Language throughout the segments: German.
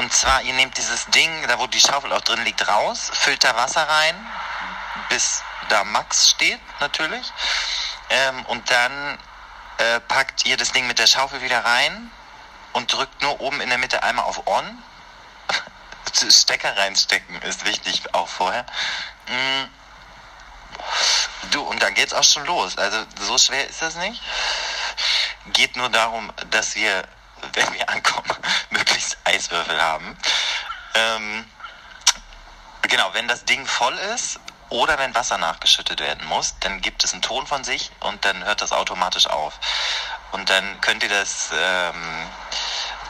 Und zwar, ihr nehmt dieses Ding, da wo die Schaufel auch drin liegt, raus, füllt da Wasser rein, bis da Max steht natürlich. Ähm, und dann äh, packt ihr das Ding mit der Schaufel wieder rein und drückt nur oben in der Mitte einmal auf On. Stecker reinstecken ist wichtig, auch vorher. Mm. Du, und dann geht's auch schon los. Also so schwer ist das nicht. Geht nur darum, dass wir, wenn wir ankommen, Eiswürfel haben. Ähm, genau, wenn das Ding voll ist oder wenn Wasser nachgeschüttet werden muss, dann gibt es einen Ton von sich und dann hört das automatisch auf. Und dann könnt ihr das, ähm,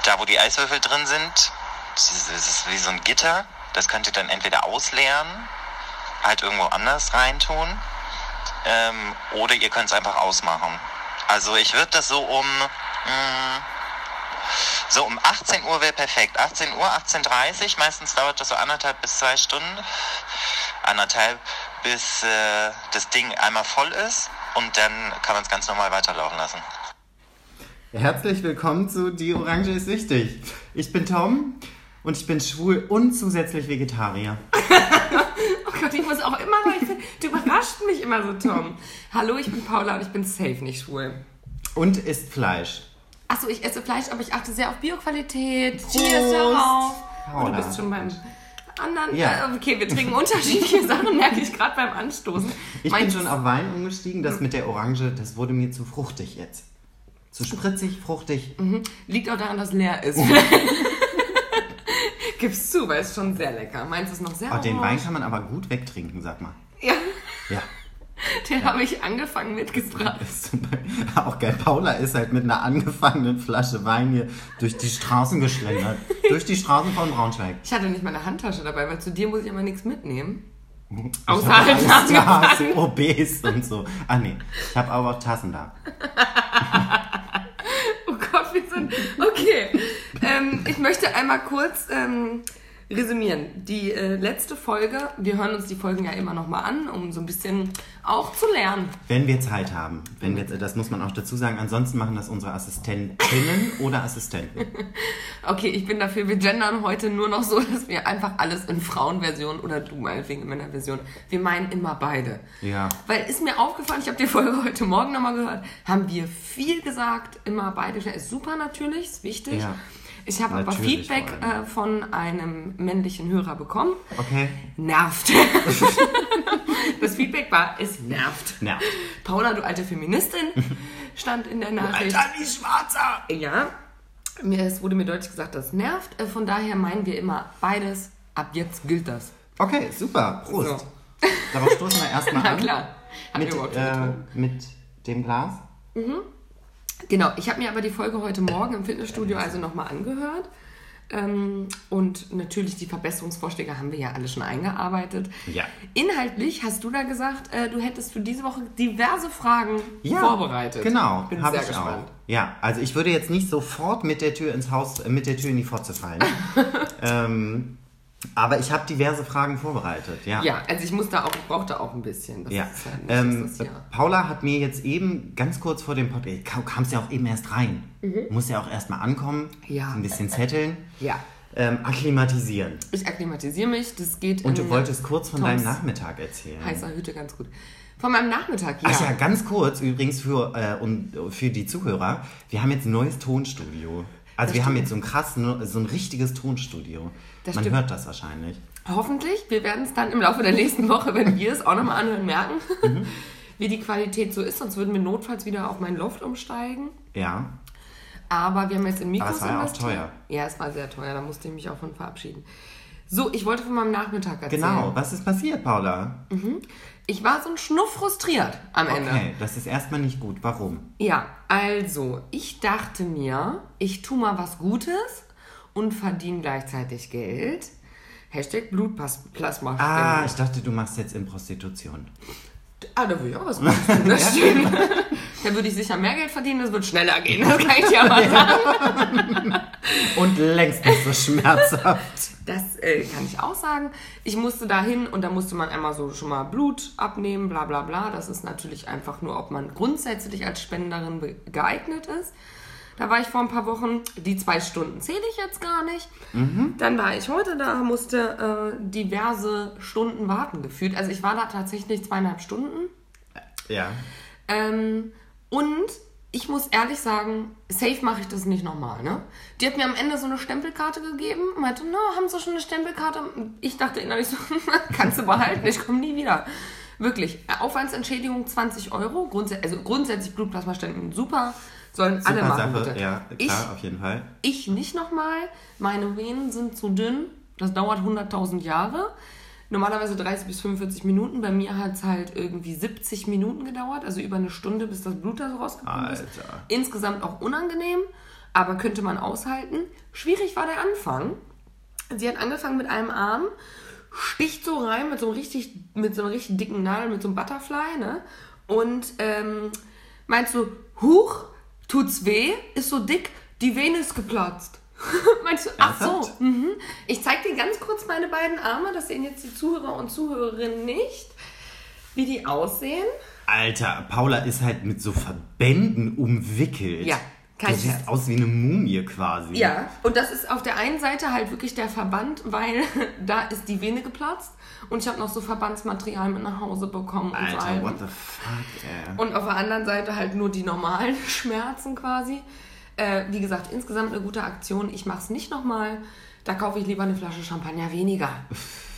da wo die Eiswürfel drin sind, das ist wie so ein Gitter, das könnt ihr dann entweder ausleeren, halt irgendwo anders reintun, ähm, oder ihr könnt es einfach ausmachen. Also ich würde das so um mh, so um 18 Uhr wäre perfekt. 18 Uhr, 18.30 Uhr, meistens dauert das so anderthalb bis zwei Stunden. Anderthalb, bis äh, das Ding einmal voll ist und dann kann man es ganz normal weiterlaufen lassen. Herzlich willkommen zu Die Orange ist wichtig. Ich bin Tom und ich bin schwul und zusätzlich Vegetarier. oh Gott, ich muss auch immer, find, du überrascht mich immer so, Tom. Hallo, ich bin Paula und ich bin safe nicht schwul. Und isst Fleisch. Achso, ich esse Fleisch, aber ich achte sehr auf Bioqualität. Cheers darauf. Paula. Oh, du bist schon beim anderen. Ja. Äh, okay, wir trinken unterschiedliche Sachen, merke ich gerade beim Anstoßen. Ich Meins bin schon auf Wein umgestiegen. Das mit der Orange, das wurde mir zu fruchtig jetzt. Zu spritzig, fruchtig. Liegt auch daran, dass leer ist. Gib's zu, weil es schon sehr lecker. Meins ist noch sehr Oh, den. Wein kann man aber gut wegtrinken, sag mal. Ja, Ja. Den habe ich angefangen mitgebracht. Auch geil. Paula ist halt mit einer angefangenen Flasche Wein hier durch die Straßen geschlendert. durch die Straßen von Braunschweig. Ich hatte nicht meine Handtasche dabei, weil zu dir muss ich immer nichts mitnehmen. Außer halt angefangen. so OBs und so. Ah nee, ich habe aber auch Tassen da. Oh Gott, wir sind. Okay. ähm, ich möchte einmal kurz ähm, resümieren. Die äh, letzte Folge, wir hören uns die Folgen ja immer nochmal an, um so ein bisschen auch zu lernen. Wenn wir Zeit haben. Wenn wir, das muss man auch dazu sagen. Ansonsten machen das unsere Assistentinnen oder Assistenten. Okay, ich bin dafür, wir gendern heute nur noch so, dass wir einfach alles in Frauenversion oder du meinetwegen in Männerversion. Wir meinen immer beide. Ja. Weil ist mir aufgefallen, ich habe die Folge heute Morgen nochmal gehört, haben wir viel gesagt, immer beide. Ist super natürlich, ist wichtig. Ja. Ich habe aber Feedback äh, von einem männlichen Hörer bekommen. Okay? Nervt. das Feedback war, es nervt. Nervt. Paula, du alte Feministin, stand in der Nachricht. die Schwarzer! Ja, mir, es wurde mir deutlich gesagt, das nervt. Äh, Von daher meinen wir immer beides. Ab jetzt gilt das. Okay, super. Prost. So. Darauf stoßen wir erstmal Na an. klar. Haben Mit, äh, mit dem Glas. Genau, ich habe mir aber die Folge heute Morgen im Fitnessstudio also nochmal angehört. Ähm, und natürlich die Verbesserungsvorschläge haben wir ja alle schon eingearbeitet. Ja. Inhaltlich hast du da gesagt, äh, du hättest für diese Woche diverse Fragen Ja, vorbereitet. Genau, Bin habe sehr ich gespannt. auch. Ja, also ich würde jetzt nicht sofort mit der Tür ins Haus, äh, mit der Tür in die Fotze fallen. ähm, aber ich habe diverse Fragen vorbereitet. Ja. Ja, also ich muss da auch, ich brauche da auch ein bisschen. Das Ja. ist ja Ähm, das hier- Paula hat mir jetzt eben ganz kurz vor dem Podcast, kam, kamst ja auch eben erst rein. Muss ja auch erstmal ankommen, Mhm. Ja. ein bisschen zetteln, Ja. ähm, akklimatisieren. Ich akklimatisiere mich, das geht Und du wolltest kurz von Toms deinem Nachmittag erzählen. heißer Hütte ganz gut. Von meinem Nachmittag, ja. Ach ja, ganz kurz übrigens für, äh, und für die Zuhörer. Wir haben jetzt ein neues Tonstudio. Also Das wir haben jetzt so ein krass, ne- so ein richtiges Tonstudio. Das Man stimmt. hört das wahrscheinlich. Hoffentlich. Wir werden es dann im Laufe der nächsten Woche, wenn wir es auch nochmal anhören, merken, Mhm. wie die Qualität so ist. Sonst würden wir notfalls wieder auf meinen Loft umsteigen. Ja. Aber wir haben jetzt in Mikros Aber es war ja auch teuer. Ja, es war sehr teuer. Da musste ich mich auch von verabschieden. So, ich wollte von meinem Nachmittag erzählen. Genau. Was ist passiert, Paula? Ich war so ein Schnuff frustriert am Ende. Okay, das ist erstmal nicht gut. Warum? Ja, also, ich dachte mir, ich tu mal was Gutes und verdiene gleichzeitig Geld. Hashtag Blutplasma. Ah, ich dachte, du machst jetzt in Prostitution. Ah, da würde ich auch was machen. Das stimmt. da würde ich sicher mehr Geld verdienen, das wird schneller gehen. Das kann ich dir mal sagen. Und längst nicht so schmerzhaft. Das äh, kann ich auch sagen. Ich musste da hin und da musste man einmal so schon mal Blut abnehmen, bla bla bla. Das ist natürlich einfach nur, ob man grundsätzlich als Spenderin geeignet ist. Da war ich vor ein paar Wochen. Die zwei Stunden zähle ich jetzt gar nicht. Dann war ich heute da, musste äh, diverse Stunden warten gefühlt. Also ich war da tatsächlich zweieinhalb Stunden. Ja. Ähm, und ich muss ehrlich sagen, safe mache ich das nicht nochmal, ne? Die hat mir am Ende so eine Stempelkarte gegeben und meinte, na, haben Sie schon eine Stempelkarte? Ich dachte innerlich so, kannst du behalten, ich komme nie wieder. Wirklich, Aufwandsentschädigung 20 Euro, grundsä also grundsätzlich Blutplasmaspenden super, sollen alle Super machen Sache, bitte. ja, klar, ich, auf jeden Fall. ich nicht nochmal, meine Venen sind zu dünn, das dauert 100.000 Jahre. Normalerweise 30 bis 45 Minuten, bei mir hat es halt irgendwie 70 Minuten gedauert, also über eine Stunde, bis das Blut da so rausgekommen ist. Alter. Insgesamt auch unangenehm, aber könnte man aushalten. Schwierig war der Anfang. Sie hat angefangen mit einem Arm, sticht so rein mit so einem richtig, mit so einer richtig dicken Nadel, mit so einem Butterfly, ne? Und ähm, meinst du, huch, tut's weh, ist so dick, die Vene ist geplatzt. meinst du, ach so, mhm. ich zeig dir ganz kurz meine beiden Arme, das sehen jetzt die Zuhörer und Zuhörerinnen nicht, wie die aussehen. Alter, Paula ist halt mit so Verbänden umwickelt. Ja, kein siehst Scherz. aus wie eine Mumie quasi. Ja, und das ist auf der einen Seite halt wirklich der Verband, weil da ist die Vene geplatzt und ich habe noch so Verbandsmaterial mit nach Hause bekommen und Alter, Salben. what the fuck, ey. Und auf der anderen Seite halt nur die normalen Schmerzen quasi. Äh, wie gesagt, insgesamt eine gute Aktion. Ich mache es nicht nochmal. Da kaufe ich lieber eine Flasche Champagner weniger.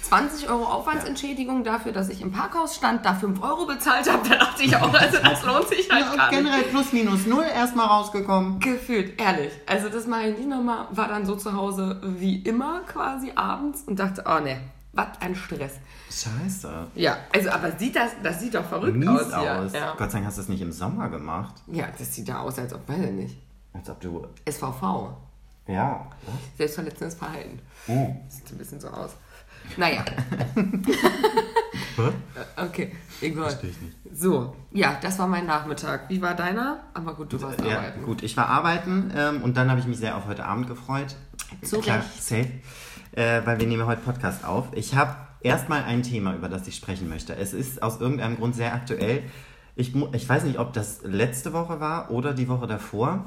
20 Euro Aufwandsentschädigung dafür, dass ich im Parkhaus stand, da 5 Euro bezahlt habe. Da dachte ich auch, also das lohnt sich halt Ja, gar nicht. generell plus minus null erstmal rausgekommen. Gefühlt, ehrlich. Also das mache ich nicht nochmal. War dann so zu Hause wie immer quasi abends und dachte, oh ne, was ein Stress. Scheiße. Ja, also aber sieht das, das sieht doch verrückt Mies aus aus. Ja. Gott sei Dank hast du das nicht im Sommer gemacht. ja, das sieht da aus, als ob, weiß ich nicht. Als ob du. SVV. Ja. Selbstverletzendes Verhalten. Oh. Sieht ein bisschen so aus. Naja, okay, egal. Verstehe ich nicht. So, ja, das war mein Nachmittag. Wie war deiner? Aber gut, du warst Ja, arbeiten. gut, ich war arbeiten ähm, und dann habe ich mich sehr auf heute Abend gefreut. Zu Klar, safe. Äh, weil wir nehmen heute Podcast auf. Ich habe erstmal ein Thema, über das ich sprechen möchte. Es ist aus irgendeinem Grund sehr aktuell. Ich, ich weiß nicht, ob das letzte Woche war oder die Woche davor.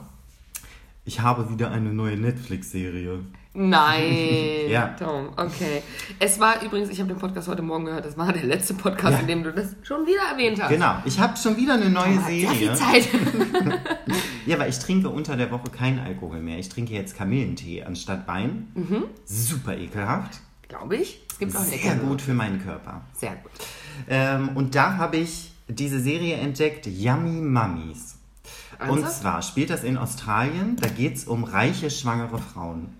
Ich habe wieder eine neue Netflix-Serie. Nein, Ja. Tom, okay. Es war übrigens, ich habe den Podcast heute Morgen gehört, das war der letzte Podcast, Ja. in dem du das schon wieder erwähnt hast. Genau, ich habe schon wieder eine neue Hat Sehr viel Serie. Zeit. Ja, weil ich trinke unter der Woche keinen Alkohol mehr. Ich trinke jetzt Kamillentee anstatt Wein. Super ekelhaft. Glaube ich. Es gibt auch Sehr gut für meinen Körper. Sehr gut. Ähm, und da habe ich diese Serie entdeckt, Yummy Mummies. Und Ernsthaft? zwar spielt das in Australien, da geht es um reiche, schwangere Frauen.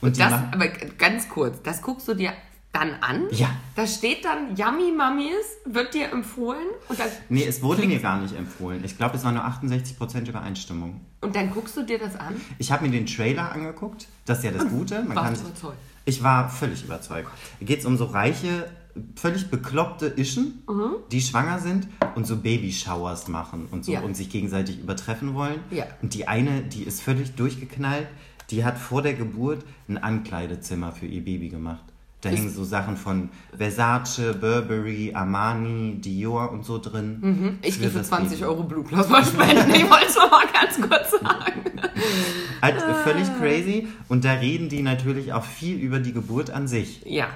Und die Das, machen- aber ganz kurz, das guckst du dir dann an? Ja. Da steht dann Yummy Mummies, wird dir empfohlen und dann, Nee, es wurde mir gar nicht empfohlen. Ich glaube, es war nur 68% Übereinstimmung. und dann guckst du dir das an? Ich habe mir den Trailer angeguckt. Das ist ja das Gute. Man kann Warst du überzeugt? Ich war völlig überzeugt. Geht es um so reiche, völlig bekloppte Ischen, Mhm. die schwanger sind und so Babyshowers machen und so Ja. und sich gegenseitig übertreffen wollen. Ja. Und die eine, die ist völlig durchgeknallt, die hat vor der Geburt ein Ankleidezimmer für ihr Baby gemacht. Da hängen so Sachen von Versace, Burberry, Armani, Dior und so drin. Ich Für gehe für das 20 Baby. Euro Blutplasma spenden. Ich wollte es noch mal ganz kurz sagen. Halt Ah. völlig crazy. Und da reden die natürlich auch viel über die Geburt an sich. Ja.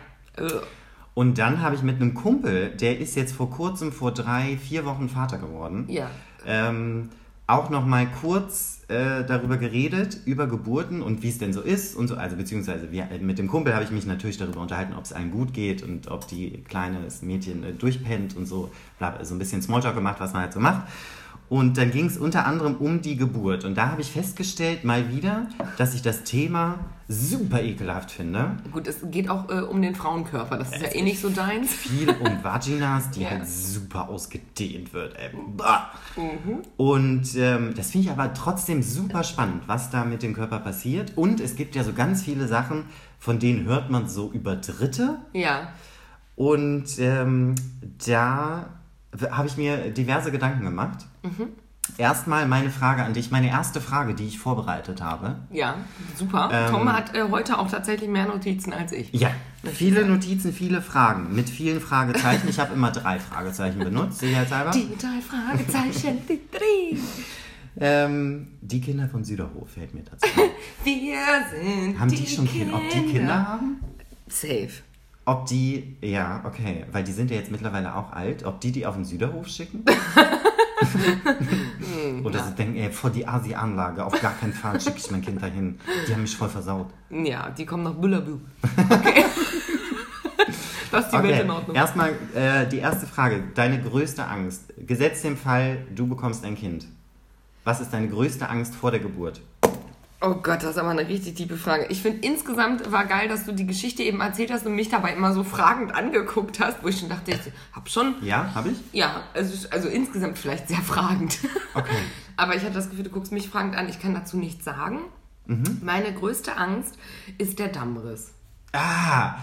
Äh, Und dann habe ich mit einem Kumpel, der ist jetzt vor kurzem, vor drei, vier Wochen Vater geworden, Ja. ähm, auch noch mal kurz äh, darüber geredet, über Geburten und wie es denn so ist und so. Also beziehungsweise wir, mit dem Kumpel habe ich mich natürlich darüber unterhalten, ob es einem gut geht und ob die kleine das Mädchen äh, durchpennt und so. So ein bisschen Smalltalk gemacht, was man halt so macht. Und dann ging es unter anderem um die Geburt. Und da habe ich festgestellt, mal wieder, dass ich das Thema super ekelhaft finde. Gut, es geht auch äh, um den Frauenkörper. Das ist ja eh nicht so deins. viel um Vaginas, die Ja. halt super ausgedehnt wird. Ey. Bah. Und ähm, das finde ich aber trotzdem super spannend, was da mit dem Körper passiert. Und es gibt ja so ganz viele Sachen, von denen hört man so über Dritte. Ja. Und ähm, da habe ich mir diverse Gedanken gemacht. Erstmal meine Frage an dich, meine erste Frage, die ich vorbereitet habe. Ja, super. Ähm, Tom hat äh, heute auch tatsächlich mehr Notizen als ich. Ja, viele Notizen, viele Fragen mit vielen Fragezeichen. Ich habe immer drei Fragezeichen benutzt, sicherheitshalber. Die drei Fragezeichen, die drei. Ähm, die Kinder von Süderhof fällt mir dazu. Wir sind haben die, schon Kinder? Ob die Kinder haben? Safe. Ob die, ja, okay, weil die sind ja jetzt mittlerweile auch alt, ob die die auf den Süderhof schicken? Oder sie denken, ey, vor die Asi-Anlage, auf gar keinen Fall schicke ich mein Kind dahin. Die haben mich voll versaut. Ja, die kommen nach Bullabü. Okay. das ist die Welt in Ordnung. Erstmal äh, die erste Frage. Deine größte Angst. Gesetzt dem Fall, du bekommst ein Kind. Was ist deine größte Angst vor der Geburt? Oh Gott, das ist aber eine richtig tiefe Frage. Ich finde insgesamt war geil, dass du die Geschichte eben erzählt hast und mich dabei immer so fragend angeguckt hast, wo ich schon dachte, ich hab schon. Ja, habe ich? Ja, also, also insgesamt vielleicht sehr fragend. Okay. Aber ich hatte das Gefühl, du guckst mich fragend an, ich kann dazu nichts sagen. Mhm. Meine größte Angst ist der Dammriss. Ah,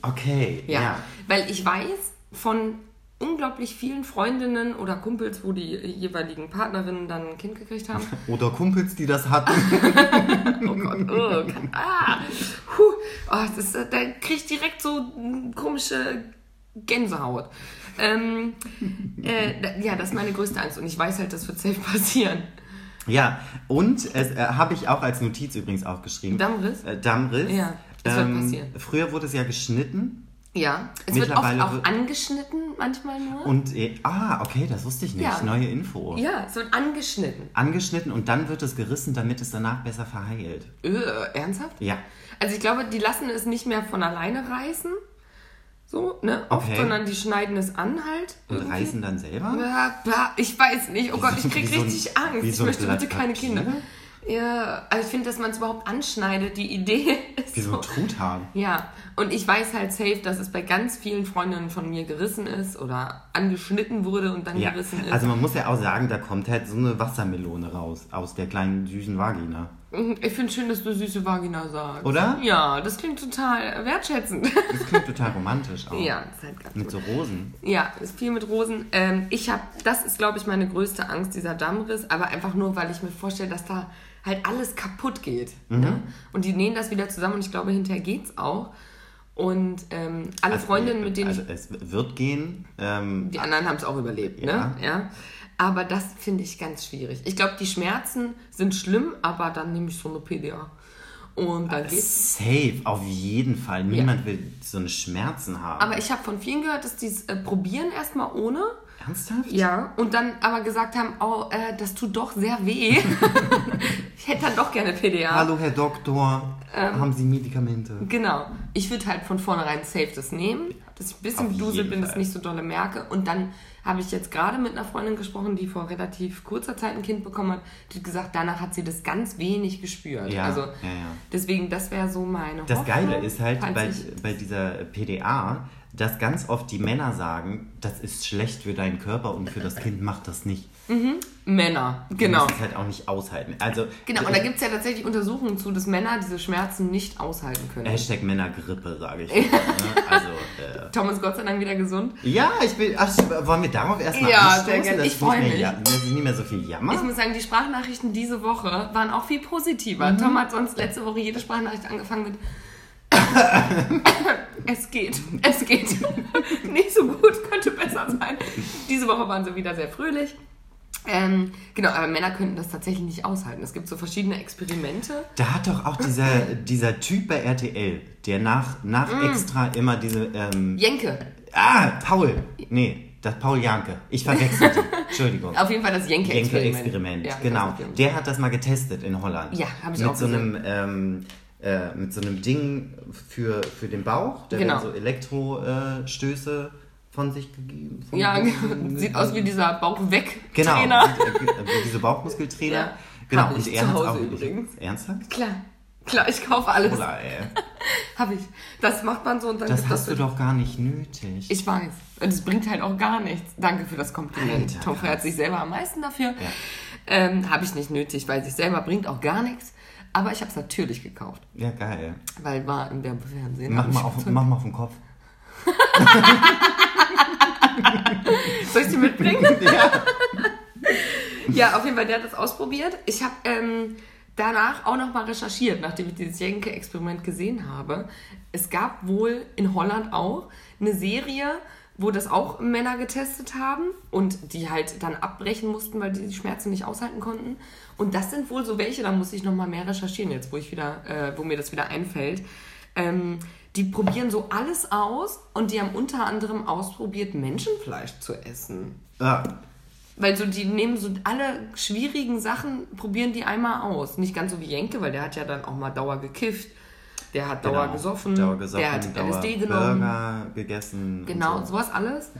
okay. Ja. Ja. Weil ich weiß von unglaublich vielen Freundinnen oder Kumpels, wo die jeweiligen Partnerinnen dann ein Kind gekriegt haben. Oder Kumpels, die das hatten. Oh Gott, oh, kann, ah, puh, oh, das ist, da krieg ich direkt so komische Gänsehaut. Ähm, äh, ja, das ist meine größte Angst und ich weiß halt, das wird safe passieren. Ja, und es äh, habe ich auch als Notiz übrigens aufgeschrieben. Dammriss? Äh, Dammriss. Ja, das wird passieren. Früher wurde es ja geschnitten. Ja, es wird oft auch angeschnitten, manchmal nur. Und, äh, ah, okay, das wusste ich nicht. Ja. Neue Info. ja, es wird angeschnitten. Angeschnitten und dann wird es gerissen, damit es danach besser verheilt. Äh, ernsthaft? Ja. Also ich glaube, die lassen es nicht mehr von alleine reißen. So, ne? Oft, Okay. sondern die schneiden es an halt. Und irgendwie. reißen dann selber? Ja, ich weiß nicht. Oh Gott, ich krieg so ein- richtig Angst. wie Ich so ein möchte bitte keine? Kinder. Ja, also ich finde, dass man es überhaupt anschneidet, die Idee ist Wie so ein Truthahn. Ja, und ich weiß halt safe, dass es bei ganz vielen Freundinnen von mir gerissen ist oder angeschnitten wurde und dann Ja, gerissen ist. also man muss ja auch sagen, da kommt halt so eine Wassermelone raus aus der kleinen süßen Vagina. Ich finde schön, dass du süße Vagina sagst. Oder? Ja, das klingt total wertschätzend. Das klingt total romantisch auch. ja, ist halt ganz Mit gut. so Rosen. Ja, ist viel mit Rosen. Ähm, ich habe, das ist, glaube ich, meine größte Angst, dieser Dammriss, aber einfach nur, weil ich mir vorstelle, dass da halt alles kaputt geht. Mhm. Ne? Und die nähen das wieder zusammen und ich glaube, hinterher geht's auch. Und ähm, alle Also, Freundinnen, mit denen Also ich, es wird gehen. Ähm, die anderen haben es auch überlebt, Ja. ne? Ja. Aber das finde ich ganz schwierig. Ich glaube, die Schmerzen sind schlimm, aber dann nehme ich so eine PDA. Und dann geht's. safe, auf jeden Fall. Niemand will so eine Schmerzen haben. Aber ich habe von vielen gehört, dass die es äh, probieren erstmal ohne. Ernsthaft? Ja, und dann aber gesagt haben, oh, äh, das tut doch sehr weh. ich hätte dann doch gerne PDA. Hallo Herr Doktor, Ähm. haben Sie Medikamente? Genau. Ich würde halt von vornherein safe das nehmen, dass ich ein bisschen jeden bin, das nicht so dolle merke. Und dann habe ich jetzt gerade mit einer Freundin gesprochen, die vor relativ kurzer Zeit ein Kind bekommen hat. Die hat gesagt, danach hat sie das ganz wenig gespürt. Ja, also ja, ja. deswegen, das wäre so meine Das Hoffnung. Geile ist halt bei, bei dieser PDA, dass ganz oft die Männer sagen, das ist schlecht für deinen Körper und für das Kind macht das nicht. Männer, Du genau. musst es halt auch nicht aushalten. Also Genau, und da gibt es ja tatsächlich Untersuchungen zu, dass Männer diese Schmerzen nicht aushalten können. Hashtag Männergrippe, sage ich. ne? Also, äh, Tom ist Gott sei Dank wieder gesund. ja, ich will. Ach, wollen wir darauf erstmal Ja, anstoßen? sehr gerne. Ich nicht freu mehr mich. ja- dass es nicht mehr so viel Jammer. Ich muss sagen, die Sprachnachrichten diese Woche waren auch viel positiver. Tom hat sonst letzte Woche jede Sprachnachricht angefangen mit Es geht, es geht. Nicht so gut, könnte besser sein. Diese Woche waren sie wieder sehr fröhlich. Ähm, genau, aber Männer könnten das tatsächlich nicht aushalten. Es gibt so verschiedene Experimente. Da hat doch auch dieser, dieser Typ bei RTL, der nach, nach Mm. extra immer diese. Ähm, Jenke. ah, Paul. Nee, das Paul Janke. Ich verwechsel die. Entschuldigung. Auf jeden Fall das Jenke-Experiment. Jenke-Experiment, Ja, genau. Der hat das mal getestet in Holland. Ja, hab ich mit auch so gesehen. einem ähm, äh, Mit so einem Ding für, für den Bauch. Da Genau. werden so Elektrostöße von sich gegeben. Von Ja, sieht aus wie dieser Bauch-Weg-Trainer. Genau, wie, äh, diese Bauchmuskeltrainer. Ja. Genau, und er zu hat Hause auch übrigens. Ernsthaft? Klar, klar, ich kaufe alles. Oder, ey. Hab ich. Das macht man so und dann Das hast du so- doch gar nicht nötig. Ich weiß. Und es bringt halt auch gar nichts. Danke für das Kompliment. Alter, Tom feiert sich selber am meisten dafür. Ähm, Habe ich nicht nötig, weil sich selber bringt auch gar nichts. Aber ich habe es natürlich gekauft, ja, geil. weil war im Werbefernsehen. Mach mal, auf, mach mal auf den Kopf. Soll ich die mitbringen? Ja. ja, auf jeden Fall, der hat das ausprobiert. Ich habe ähm, danach auch nochmal recherchiert, nachdem ich dieses Jenke-Experiment gesehen habe. Es gab wohl in Holland auch eine Serie, wo das auch Männer getestet haben und die halt dann abbrechen mussten, weil die die Schmerzen nicht aushalten konnten. Und das sind wohl so welche, da muss ich nochmal mehr recherchieren jetzt, wo ich wieder, äh, wo mir das wieder einfällt. Ähm, die probieren so alles aus und die haben unter anderem ausprobiert, Menschenfleisch zu essen. Ja, Weil so, die nehmen so alle schwierigen Sachen, probieren die einmal aus. Nicht ganz so wie Jenke, weil der hat ja dann auch mal Dauer gekifft. Der hat Dauer, genau. gesoffen, Dauer gesoffen, der hat Dauer LSD genommen. Burger gegessen. Genau, und so. sowas alles.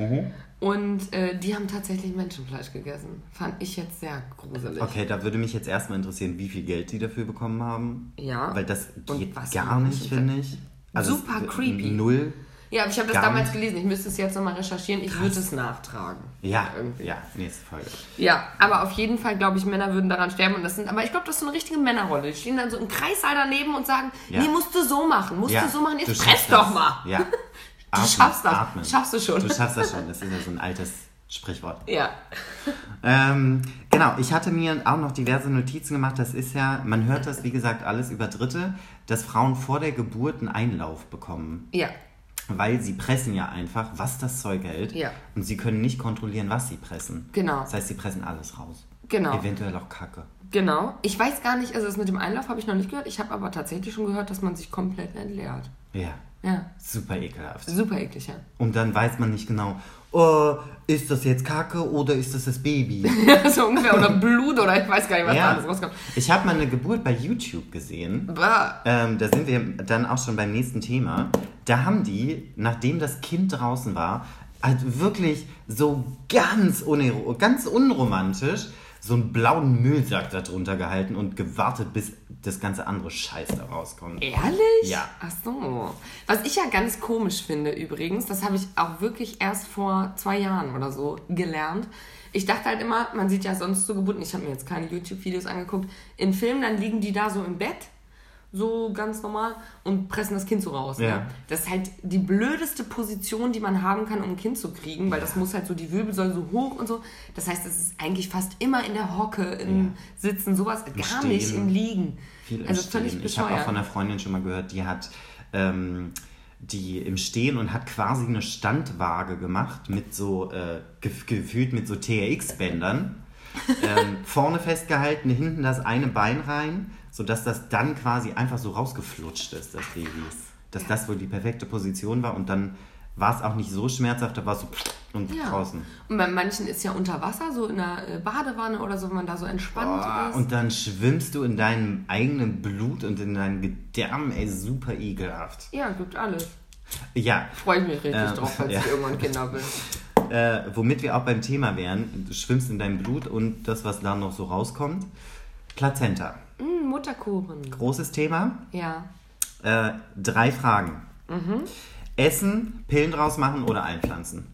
Und äh, die haben tatsächlich Menschenfleisch gegessen. Fand ich jetzt sehr gruselig. Okay, da würde mich jetzt erstmal interessieren, wie viel Geld die dafür bekommen haben. Ja. Weil das geht gar nicht, finde ich. Also Super creepy. Null. Ja, aber ich habe das damals gelesen. Ich müsste es jetzt nochmal recherchieren. Ich würde es nachtragen. Ja, Irgendwie. ja, nächste Folge. Ja, aber auf jeden Fall, glaube ich, Männer würden daran sterben. Und das sind, aber ich glaube, das ist so eine richtige Männerrolle. Die stehen dann so im Kreissaal daneben und sagen, Ja. nee, musst du so machen, musst ja, du so machen, jetzt das. doch mal. Ja. Du Atmen, schaffst das. atmen. Schaffst du schon. Du schaffst das schon. Das ist ja so ein altes Sprichwort. Ja. Ähm, genau, ich hatte mir auch noch diverse Notizen gemacht. Das ist ja, man hört das, wie gesagt, alles über Dritte, dass Frauen vor der Geburt einen Einlauf bekommen. Ja. Weil sie pressen ja einfach, was das Zeug hält. Ja. Und sie können nicht kontrollieren, was sie pressen. Genau. Das heißt, sie pressen alles raus. Genau. Eventuell auch Kacke. Genau. Ich weiß gar nicht, also das mit dem Einlauf habe ich noch nicht gehört. Ich habe aber tatsächlich schon gehört, dass man sich komplett entleert. Ja. Ja. Super ekelhaft. Super eklig, ja. Und dann weiß man nicht genau, oh, ist das jetzt Kacke oder ist das das Baby? so ungefähr. Oder Blut oder ich weiß gar nicht, was da ja. alles rauskommt. Ich habe mal eine Geburt bei YouTube gesehen. Ähm, da sind wir dann auch schon beim nächsten Thema. Da haben die, nachdem das Kind draußen war, halt wirklich so ganz, ganz unromantisch so einen blauen Müllsack da drunter gehalten und gewartet, bis das ganze andere Scheiß da rauskommt. Ehrlich? Ja. Ach so. Was ich ja ganz komisch finde übrigens, das habe ich auch wirklich erst vor zwei Jahren oder so gelernt. Ich dachte halt immer, man sieht ja sonst so Geburten, ich habe mir jetzt keine YouTube-Videos angeguckt, in Filmen, dann liegen die da so im Bett, so ganz normal, und pressen das Kind so raus. Ja. Ne? Das ist halt die blödeste Position, die man haben kann, um ein Kind zu kriegen, weil das muss halt so, die Wirbelsäule so hoch und so. Das heißt, es ist eigentlich fast immer in der Hocke, im Sitzen, sowas, gar nicht Stehen. im Liegen. Viel im also Stehen. völlig Ich habe auch bescheuert. von einer Freundin schon mal gehört, die hat ähm, die im Stehen und hat quasi eine Standwaage gemacht mit so äh, gef gefühlt mit so TRX-Bändern. ähm, vorne festgehalten, hinten das eine Bein rein, sodass das dann quasi einfach so rausgeflutscht ist, das Baby. Dass das wohl die perfekte Position war und dann war es auch nicht so schmerzhaft, da war es so und Ja. draußen. Und bei manchen ist ja unter Wasser, so in der äh, Badewanne oder so, wenn man da so entspannt Boah, ist. und dann schwimmst du in deinem eigenen Blut und in deinem Gedärm, ey, super ekelhaft. ja, gibt alles. Ja, Freue ich mich richtig Ähm, drauf, falls ja. ich irgendwann Kinder will. äh, womit wir auch beim Thema wären, du schwimmst in deinem Blut und das, was da noch so rauskommt. Plazenta. Mm, Mutterkuchen. Großes Thema. Ja. Äh, drei Fragen. Mhm. Essen, Pillen draus machen oder einpflanzen?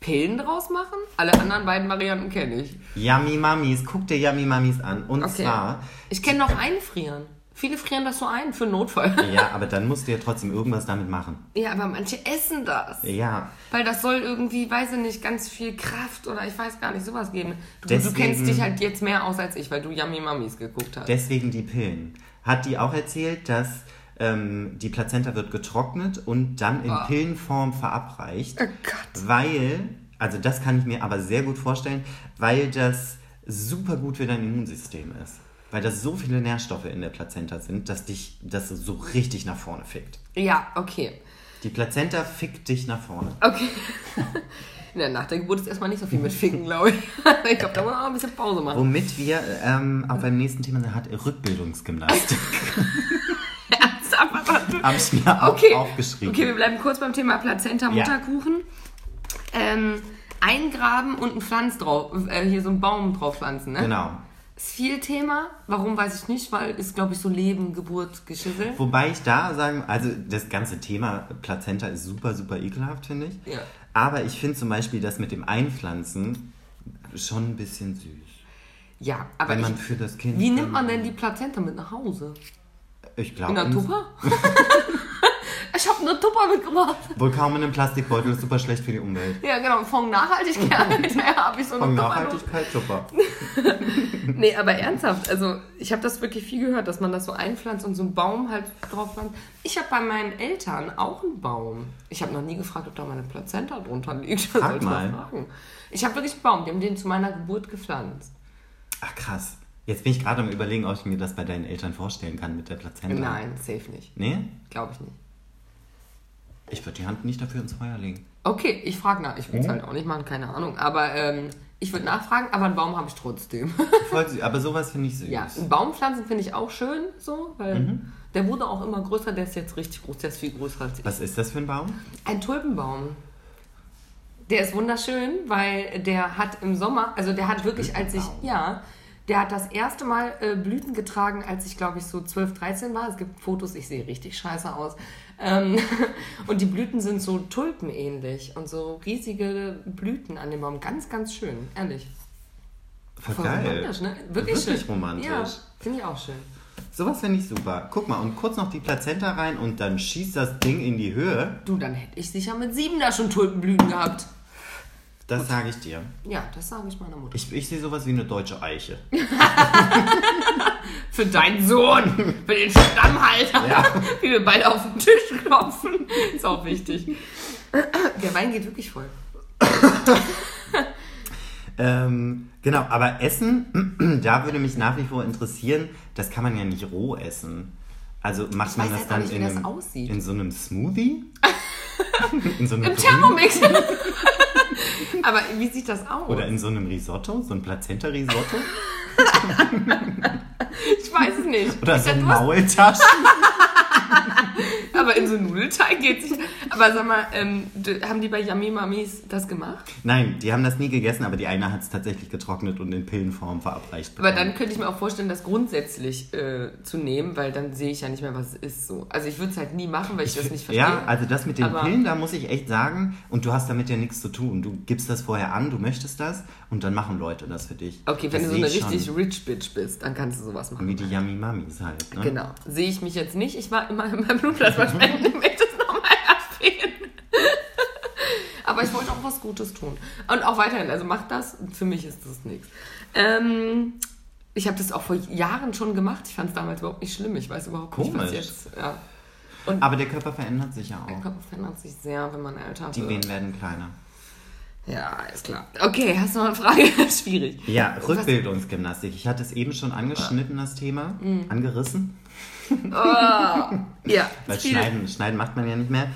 Pillen draus machen? Alle anderen beiden Varianten kenne ich. Yummy Mamis, guck dir Yummy Mamis an. Und Okay. zwar, Ich kenne noch einfrieren. Viele frieren das so ein für Notfall. ja, aber dann musst du ja trotzdem irgendwas damit machen. Ja, aber manche essen das. Ja, Weil das soll irgendwie, weiß ich nicht, ganz viel Kraft oder ich weiß gar nicht, sowas geben. Du, du Deswegen- kennst dich halt jetzt mehr aus als ich, weil du Yummy Mummies geguckt hast. Deswegen die Pillen. Hat die auch erzählt, dass ähm, die Plazenta wird getrocknet und dann in Ah. Pillenform verabreicht, Oh Gott. weil, also das kann ich mir aber sehr gut vorstellen, weil das super gut für dein Immunsystem ist. Weil das so viele Nährstoffe in der Plazenta sind, dass dich das so richtig nach vorne fickt. Ja, okay. Die Plazenta fickt dich nach vorne. Okay. Ja, nach der Geburt ist erstmal nicht so viel mit Ficken, glaube ich. Ich glaube, da muss man auch ein bisschen Pause machen. Womit wir ähm, auch beim nächsten Thema sind, hat Rückbildungsgymnastik. Habe ich mir auch Okay. aufgeschrieben. Okay, wir bleiben kurz beim Thema Plazenta, Ja. Ähm, eingraben und ein Pflanz drauf, äh, hier so einen Baum drauf pflanzen, ne? Genau. Ist viel Thema. Warum weiß ich nicht, weil ist, glaube ich, so Leben, Geburt, Geschissel. Wobei ich da sagen, also das ganze Thema Plazenta ist super, super ekelhaft, finde ich. Ja. Aber ich finde zum Beispiel das mit dem Einpflanzen schon ein bisschen süß. Ja, aber Wenn man ich, für das Kind. wie nimmt man denn die Plazenta mit nach Hause? Ich glaube. In einer Tupper? ich habe eine Tupper mitgebracht. Wohl kaum in einem Plastikbeutel, ist super schlecht für die Umwelt. Ja, genau, von Nachhaltigkeit her habe ich so eine Von Tupper. Nachhaltigkeit, super. nee, aber ernsthaft, also ich habe das wirklich viel gehört, dass man das so einpflanzt und so einen Baum halt drauf pflanzt. Ich habe bei meinen Eltern auch einen Baum. Ich habe noch nie gefragt, ob da meine Plazenta drunter liegt. Frag Sollte mal. fragen. Ich habe wirklich einen Baum, die haben den zu meiner Geburt gepflanzt. Ach krass. Jetzt bin ich gerade am überlegen, ob ich mir das bei deinen Eltern vorstellen kann mit der Plazenta. Nein, safe nicht. Nee? Glaube ich nicht. Ich würde die Hand nicht dafür ins Feuer legen. Okay, ich frage nach. Ich will es Mhm. halt auch nicht machen, keine Ahnung. Aber ähm, ich würde nachfragen, aber einen Baum habe ich trotzdem. Voll süß, aber sowas finde ich süß. ja, einen Baum pflanzen finde ich auch schön, so, weil Mhm. der wurde auch immer größer. Der ist jetzt richtig groß, der ist viel größer als ich. Was ist das für ein Baum? Ein Tulpenbaum. Der ist wunderschön, weil der hat im Sommer, also der hat wirklich, als ich, ja, der hat das erste Mal äh, Blüten getragen, als ich glaube ich so 12, 13 war. Es gibt Fotos, ich sehe richtig scheiße aus. Ähm, und die Blüten sind so tulpenähnlich und so riesige Blüten an dem Baum. Ganz, ganz schön, ehrlich. Voll, Voll romantisch, ne? Wirklich, Wirklich schön. romantisch. Ja, finde ich auch schön. Sowas finde ich super. Guck mal, und kurz noch die Plazenta rein und dann schießt das Ding in die Höhe. Du, dann hätte ich sicher mit sieben da schon Tulpenblüten gehabt. Das sage ich dir. Ja, das sage ich meiner Mutter. Ich, ich sehe sowas wie eine deutsche Eiche. Für deinen Sohn, für den Stammhalter, Ja. wie wir beide auf den Tisch klopfen. Ist auch wichtig. Der Wein geht wirklich voll. Ähm, genau, aber Essen, da würde mich nach wie vor interessieren, das kann man ja nicht roh essen. Also macht man das halt dann nicht, in, das einem, in so einem Smoothie? in so einem Im? Thermomix. Aber wie sieht das aus? Oder in so einem Risotto? So ein Plazenta-Risotto? ich weiß es nicht. Oder Ist so Maultaschen? Aber in so Nudelteig geht sich. Aber sag mal, ähm, haben die bei Yummy Mamis das gemacht? Nein, die haben das nie gegessen, aber die eine hat es tatsächlich getrocknet und in Pillenform verabreicht. Aber bekommen. dann könnte ich mir auch vorstellen, das grundsätzlich äh, zu nehmen, weil dann sehe ich ja nicht mehr, was es ist. So. Also ich würde es halt nie machen, weil ich, das nicht verstehe. Ja, also das mit den Aber- Pillen, da muss ich echt sagen, und du hast damit ja nichts zu tun. Du gibst das vorher an, du möchtest das und dann machen Leute das für dich. Okay, wenn das du so eine ich richtig schon. rich Bitch bist, dann kannst du sowas machen. Wie die Yummy Mummies halt. Ne? Genau. Sehe ich mich jetzt nicht. Ich war immer in meinem Blutplasma spenden. Ich möchte es nochmal erwähnen. Aber ich wollte auch was Gutes tun. Und auch weiterhin. Also macht das. Für mich ist das nichts. Ähm, ich habe das auch vor Jahren schon gemacht. Ich fand es damals überhaupt nicht schlimm. Ich weiß überhaupt nicht, was Komisch. jetzt. Ja. Und Aber der Körper verändert sich ja auch. Körper verändert sich sehr, wenn man älter Die wird. Venen werden kleiner. Ja, ist klar. Okay, hast du noch eine Frage? Schwierig. Ja, Rückbildungsgymnastik. Ich hatte es eben schon angeschnitten, das Thema. Mhm. Angerissen. Ja, Weil schneiden, schneiden macht man ja nicht mehr.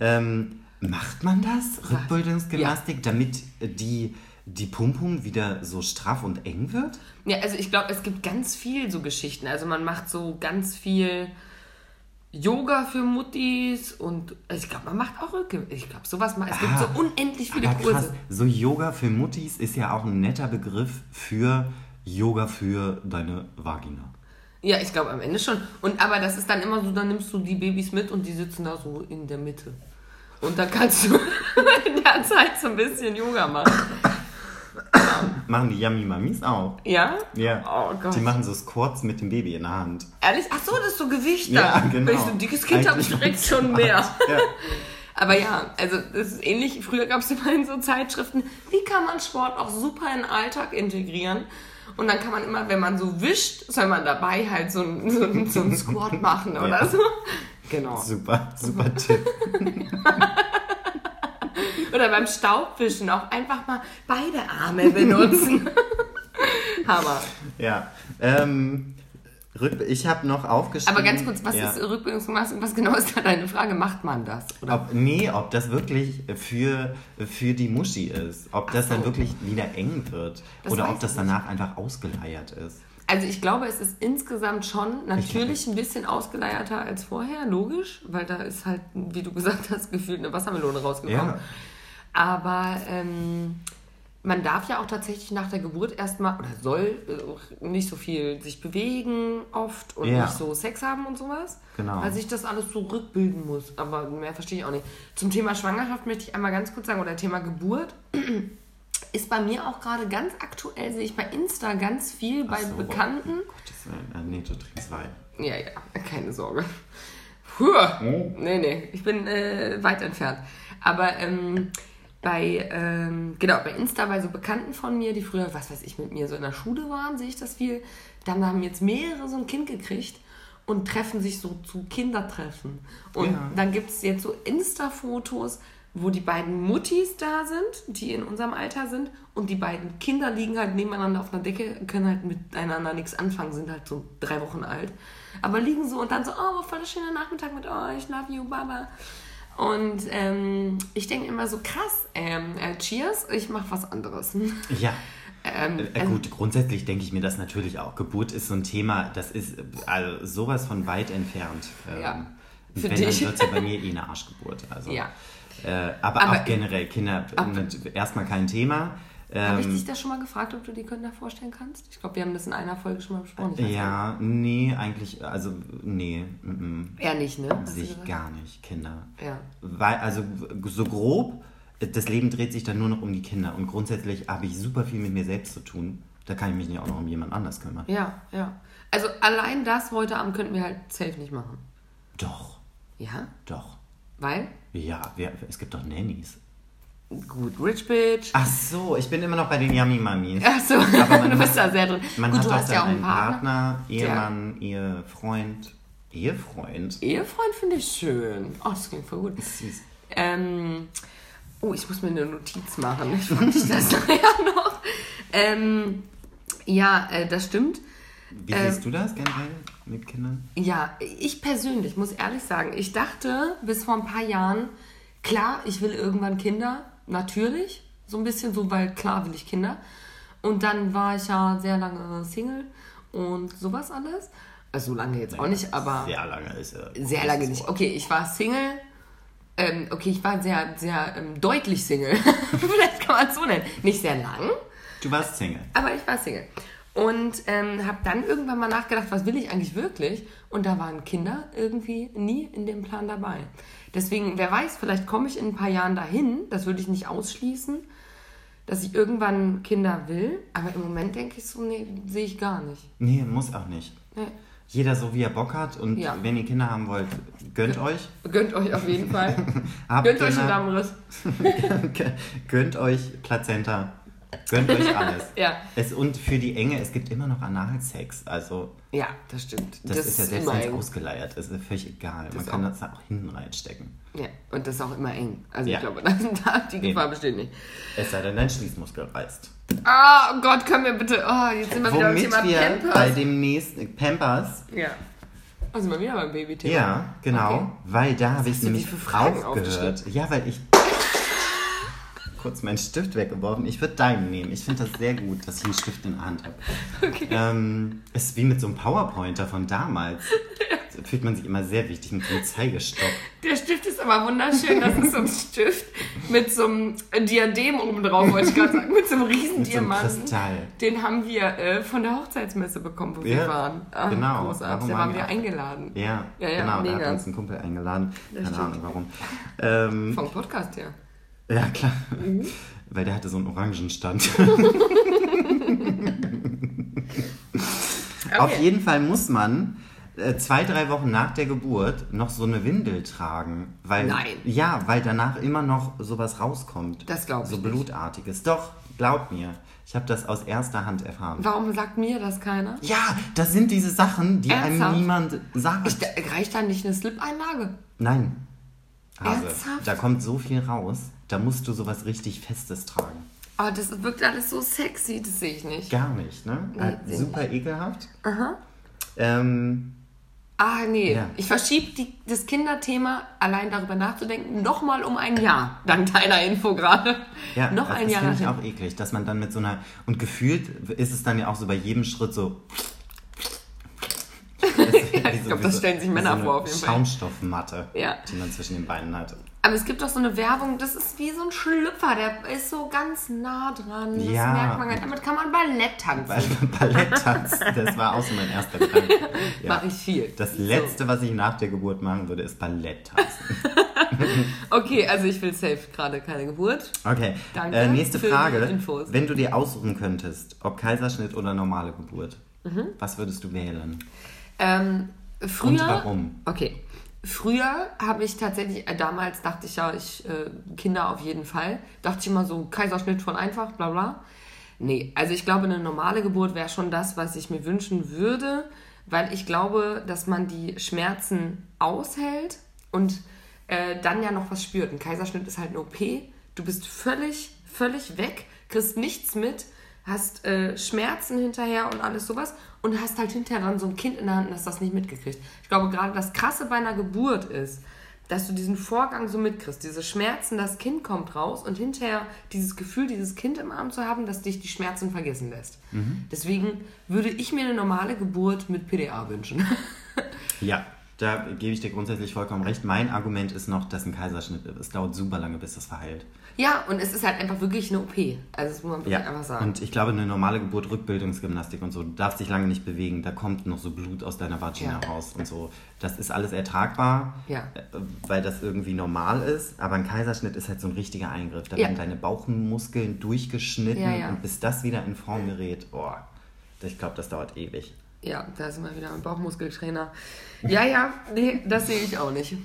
Ähm, macht man das? Rückbildungsgymnastik, damit die, die Pumpum wieder so straff und eng wird? Ja, also ich glaube, es gibt ganz viel so Geschichten. Also man macht so ganz viel Yoga für Muttis und also ich glaube, man macht auch Rücken. Ich glaube, sowas mal. Es gibt Ah, so unendlich viele Aber krass, Kurse. so Yoga für Muttis ist ja auch ein netter Begriff für Yoga für deine Vagina. Ja, ich glaube am Ende schon. Und aber das ist dann immer so, dann nimmst du die Babys mit und die sitzen da so in der Mitte. Und da kannst du in der Zeit so ein bisschen Yoga machen. Machen die Yummy Mamis auch. Ja? Ja. Oh Gott. Die machen so Squats mit dem Baby in der Hand. Ehrlich? Ach so, das ist so Gewicht Ja, dann. genau. Wenn ich so ein dickes Kind habe, direkt schon mehr. Ja. Aber ja, also das ist ähnlich. Früher gab es immer in so Zeitschriften, wie kann man Sport auch super in den Alltag integrieren? Und dann kann man immer, wenn man so wischt, soll man dabei halt so ein, so ein, so ein Squat machen oder Ja. so. Genau. Super, super Tipp. Oder beim Staubwischen auch einfach mal beide Arme benutzen. Hammer. Ja. Ähm, ich habe noch aufgeschrieben. Aber ganz kurz, was ja. ist Rückbildungsgymnastik? Was genau ist da deine Frage? Macht man das? Oder? Ob, nee, ob das wirklich für, für die Muschi ist. Ob das so. dann wirklich wieder eng wird. Das oder ob das ich nicht. danach einfach ausgeleiert ist. Also ich glaube, es ist insgesamt schon natürlich ein bisschen ausgeleierter als vorher, logisch, weil da ist halt, wie du gesagt hast, gefühlt eine Wassermelone rausgekommen. Ja. Aber ähm, man darf ja auch tatsächlich nach der Geburt erstmal oder soll äh, nicht so viel sich bewegen oft und Ja. nicht so Sex haben und sowas. Genau. Weil sich das alles so rückbilden muss. Aber mehr verstehe ich auch nicht. Zum Thema Schwangerschaft möchte ich einmal ganz kurz sagen, oder Thema Geburt. Ist bei mir auch gerade ganz aktuell, sehe ich bei Insta ganz viel bei so. Bekannten. Gottes Willen. Nee, du trinkst Wein. Ja, ja, keine Sorge. Puh. Nee, nee, ich bin äh, weit entfernt. Aber ähm, bei, ähm, genau, bei Insta bei so Bekannten von mir, die früher, was weiß ich, mit mir so in der Schule waren, sehe ich das viel. Dann haben jetzt mehrere so ein Kind gekriegt und treffen sich so zu Kindertreffen. Und Ja. dann gibt es jetzt so Insta-Fotos, wo die beiden Muttis da sind, die in unserem Alter sind, und die beiden Kinder liegen halt nebeneinander auf einer Decke, können halt miteinander nichts anfangen, sind halt so drei Wochen alt. Aber liegen so und dann so, oh, voll der schöne Nachmittag mit euch, love you, Baba. Und ähm, ich denke immer so, krass, ähm, äh, cheers, ich mache was anderes. Ja. ähm, Äh, gut, grundsätzlich denke ich mir das natürlich auch. Geburt ist so ein Thema, das ist äh, also sowas von weit entfernt. Ähm, Ja, Wenn, für dann dich. wird es ja bei mir eh eine Arschgeburt. Also, Ja. Äh, aber, Aber- auch generell, Kinder, äh, erstmal kein Thema. Habe ich Ähm, dich da schon mal gefragt, ob du die Kinder vorstellen kannst? Ich glaube, wir haben das in einer Folge schon mal besprochen. Ja, nee, eigentlich, also, nee, mm, nicht. Eher nicht, ne? Hast du sehe ich gesagt? gar nicht, Kinder. Ja. Weil, also so grob, das Leben dreht sich dann nur noch um die Kinder und grundsätzlich habe ich super viel mit mir selbst zu tun. Da kann ich mich nicht auch noch um jemand anders kümmern. Ja, ja. Also allein das heute Abend könnten wir halt safe nicht machen. Doch, Ja? doch. Weil? Ja, wer, es gibt doch Nannies. Gut, Rich Bitch. Ach so, ich bin immer noch bei den Yummy Mummies. Aber man du bist da sehr drin. Man Gut, hat du hast ja auch einen Partner. Partner, Ehemann, Ehefreund. Ehefreund? Ehefreund finde ich schön. Oh, das klingt voll gut. Süß. Ähm, oh, ich muss mir eine Notiz machen. Ich dich das nachher noch. Ähm, ja, äh, das stimmt. Wie Ähm, siehst du das generell mit Kindern? Ja, ich persönlich muss ehrlich sagen, ich dachte bis vor ein paar Jahren, klar, ich will irgendwann Kinder, natürlich, so ein bisschen so, weil klar will ich Kinder. Und dann war ich ja sehr lange Single und sowas alles. Also so lange jetzt auch nicht, aber Sehr lange ist er. sehr lange nicht. Okay, ich war Single. Ähm, okay, ich war sehr, sehr ähm, deutlich Single. Vielleicht kann man es so nennen. Nicht sehr lang, Du warst Single. aber ich war Single. Und ähm, habe dann irgendwann mal nachgedacht, was will ich eigentlich wirklich? Und da waren Kinder irgendwie nie in dem Plan dabei. Deswegen, wer weiß, vielleicht komme ich in ein paar Jahren dahin, das würde ich nicht ausschließen, dass ich irgendwann Kinder will. Aber im Moment denke ich so, nee, sehe ich gar nicht. Nee, muss auch nicht. Nee. Jeder so, wie er Bock hat. Und Ja. wenn ihr Kinder haben wollt, gönnt euch. Gönnt euch auf jeden Fall. Gönnt euch einen Kinder. Darmriss. gönnt euch Plazenta. Gönnt euch alles. Ja. Es, und für die Enge, es gibt immer noch Analsex. Also, Ja, das stimmt. das, ist ja selbst wenn es ausgeleiert ist, ist völlig egal. Man kann auch- das da auch hinten reinstecken. Ja, und das ist auch immer eng. Also Ja. ich glaube, da, die Gefahr Eben. besteht nicht. Es sei denn, dein Schließmuskel reißt. Ah, oh Gott, können wir bitte. Oh, jetzt sind wir wieder beim Thema wir Pampers. bei dem nächsten Pampers ja. Sind wir wieder beim Babythema. Ja, genau. Okay. Weil da habe ich nämlich Fragen aufgehört. Ja, weil ich kurz meinen Stift weggeworfen. Ich würde deinen nehmen. Ich finde das sehr gut, dass ich einen Stift in der Hand habe. Okay. Ähm, es ist wie mit so einem Powerpointer von damals. Da fühlt man sich immer sehr wichtig mit so einem Zeigestock. Der Stift ist aber wunderschön. Das ist so ein Stift mit so einem Diadem oben drauf, wollte ich gerade sagen. Mit so einem riesen Mit so. Kristall. Den haben wir äh, von der Hochzeitsmesse bekommen, wo wir Ja, waren. Ah, genau. Großartig. Da waren wir wir eingeladen. Ja, Ja, ja, genau. Da mega. hat uns ein Kumpel eingeladen. Keine stimmt. Ahnung warum. Ähm, Vom Podcast her. ja, klar. Mhm. Weil der hatte so einen Orangenstand. Auf jeden Fall muss man äh, zwei, drei Wochen nach der Geburt noch so eine Windel tragen. Weil, Nein. Ja, weil danach immer noch sowas rauskommt. Das glaub ich So nicht. Blutartiges. Doch, glaub mir. Ich habe das aus erster Hand erfahren. Warum sagt mir das keiner? Ja, das sind diese Sachen, die Ernsthaft? einem niemand sagt. Ich, reicht da nicht eine Slip-Einlage? Nein. Hase, Ernsthaft? da kommt so viel raus. Da musst du sowas richtig Festes tragen. Oh, das wirkt alles so sexy, das sehe ich nicht. Gar nicht, ne? Nee, sehe super ekelhaft. Aha. Ähm, Ah, nee. Ja. Ich verschiebe das Kinderthema, allein darüber nachzudenken, nochmal um ein Jahr. Dank deiner Info gerade. Ja, Noch also ein das Jahr. finde ich auch eklig, dass man dann mit so einer. Und gefühlt ist es dann ja auch so bei jedem Schritt so. Ja, ich glaube, das stellen sich Männer vor, auf jeden Fall. Schaumstoffmatte, Ja. die man zwischen den Beinen hat. Aber es gibt doch so eine Werbung, das ist wie so ein Schlüpfer, der ist so ganz nah dran. Das Ja. merkt man gar nicht. Damit kann man Ballett tanzen. Weil Balletttanz, das war auch so mein erster Gedanke. Ja. Mache ich viel. Das letzte, was ich nach der Geburt machen würde, ist Ballett tanzen. Okay, also ich will safe gerade keine Geburt. Okay, Danke äh, nächste Frage. Infos. Wenn du dir aussuchen könntest, ob Kaiserschnitt oder normale Geburt, Mhm. was würdest du wählen? Ähm, früher. Und warum? Okay. Früher habe ich tatsächlich, äh, damals dachte ich ja, ich äh, Kinder auf jeden Fall. Dachte ich immer so, Kaiserschnitt voll einfach, bla bla. Nee, also ich glaube, eine normale Geburt wäre schon das, was ich mir wünschen würde, weil ich glaube, dass man die Schmerzen aushält und äh, dann ja noch was spürt. Ein Kaiserschnitt ist halt eine OP. Du bist völlig, völlig weg, kriegst nichts mit, hast äh, Schmerzen hinterher und alles sowas und hast halt hinterher dann so ein Kind in der Hand, das das nicht mitgekriegt. Ich glaube, gerade das Krasse bei einer Geburt ist, dass du diesen Vorgang so mitkriegst, diese Schmerzen, das Kind kommt raus und hinterher dieses Gefühl, dieses Kind im Arm zu haben, dass dich die Schmerzen vergessen lässt. Deswegen würde ich mir eine normale Geburt mit PDA wünschen. Ja, da gebe ich dir grundsätzlich vollkommen recht. Mein Argument ist noch, dass ein Kaiserschnitt ist. Es dauert super lange, bis das verheilt. ja, und es ist halt einfach wirklich eine OP. Also das muss man wirklich Ja, einfach sagen. und ich glaube, eine normale Geburt, Rückbildungsgymnastik und so, du darfst dich lange nicht bewegen, da kommt noch so Blut aus deiner Vagina Ja. raus und so. Das ist alles ertragbar, Ja. äh, weil das irgendwie normal ist, aber ein Kaiserschnitt ist halt so ein richtiger Eingriff. Da werden deine Bauchmuskeln durchgeschnitten und bis das wieder in Form gerät, boah, ich glaube, das dauert ewig. Ja, da sind wir wieder ein Bauchmuskeltrainer. Ja, ja, nee, das sehe ich auch nicht.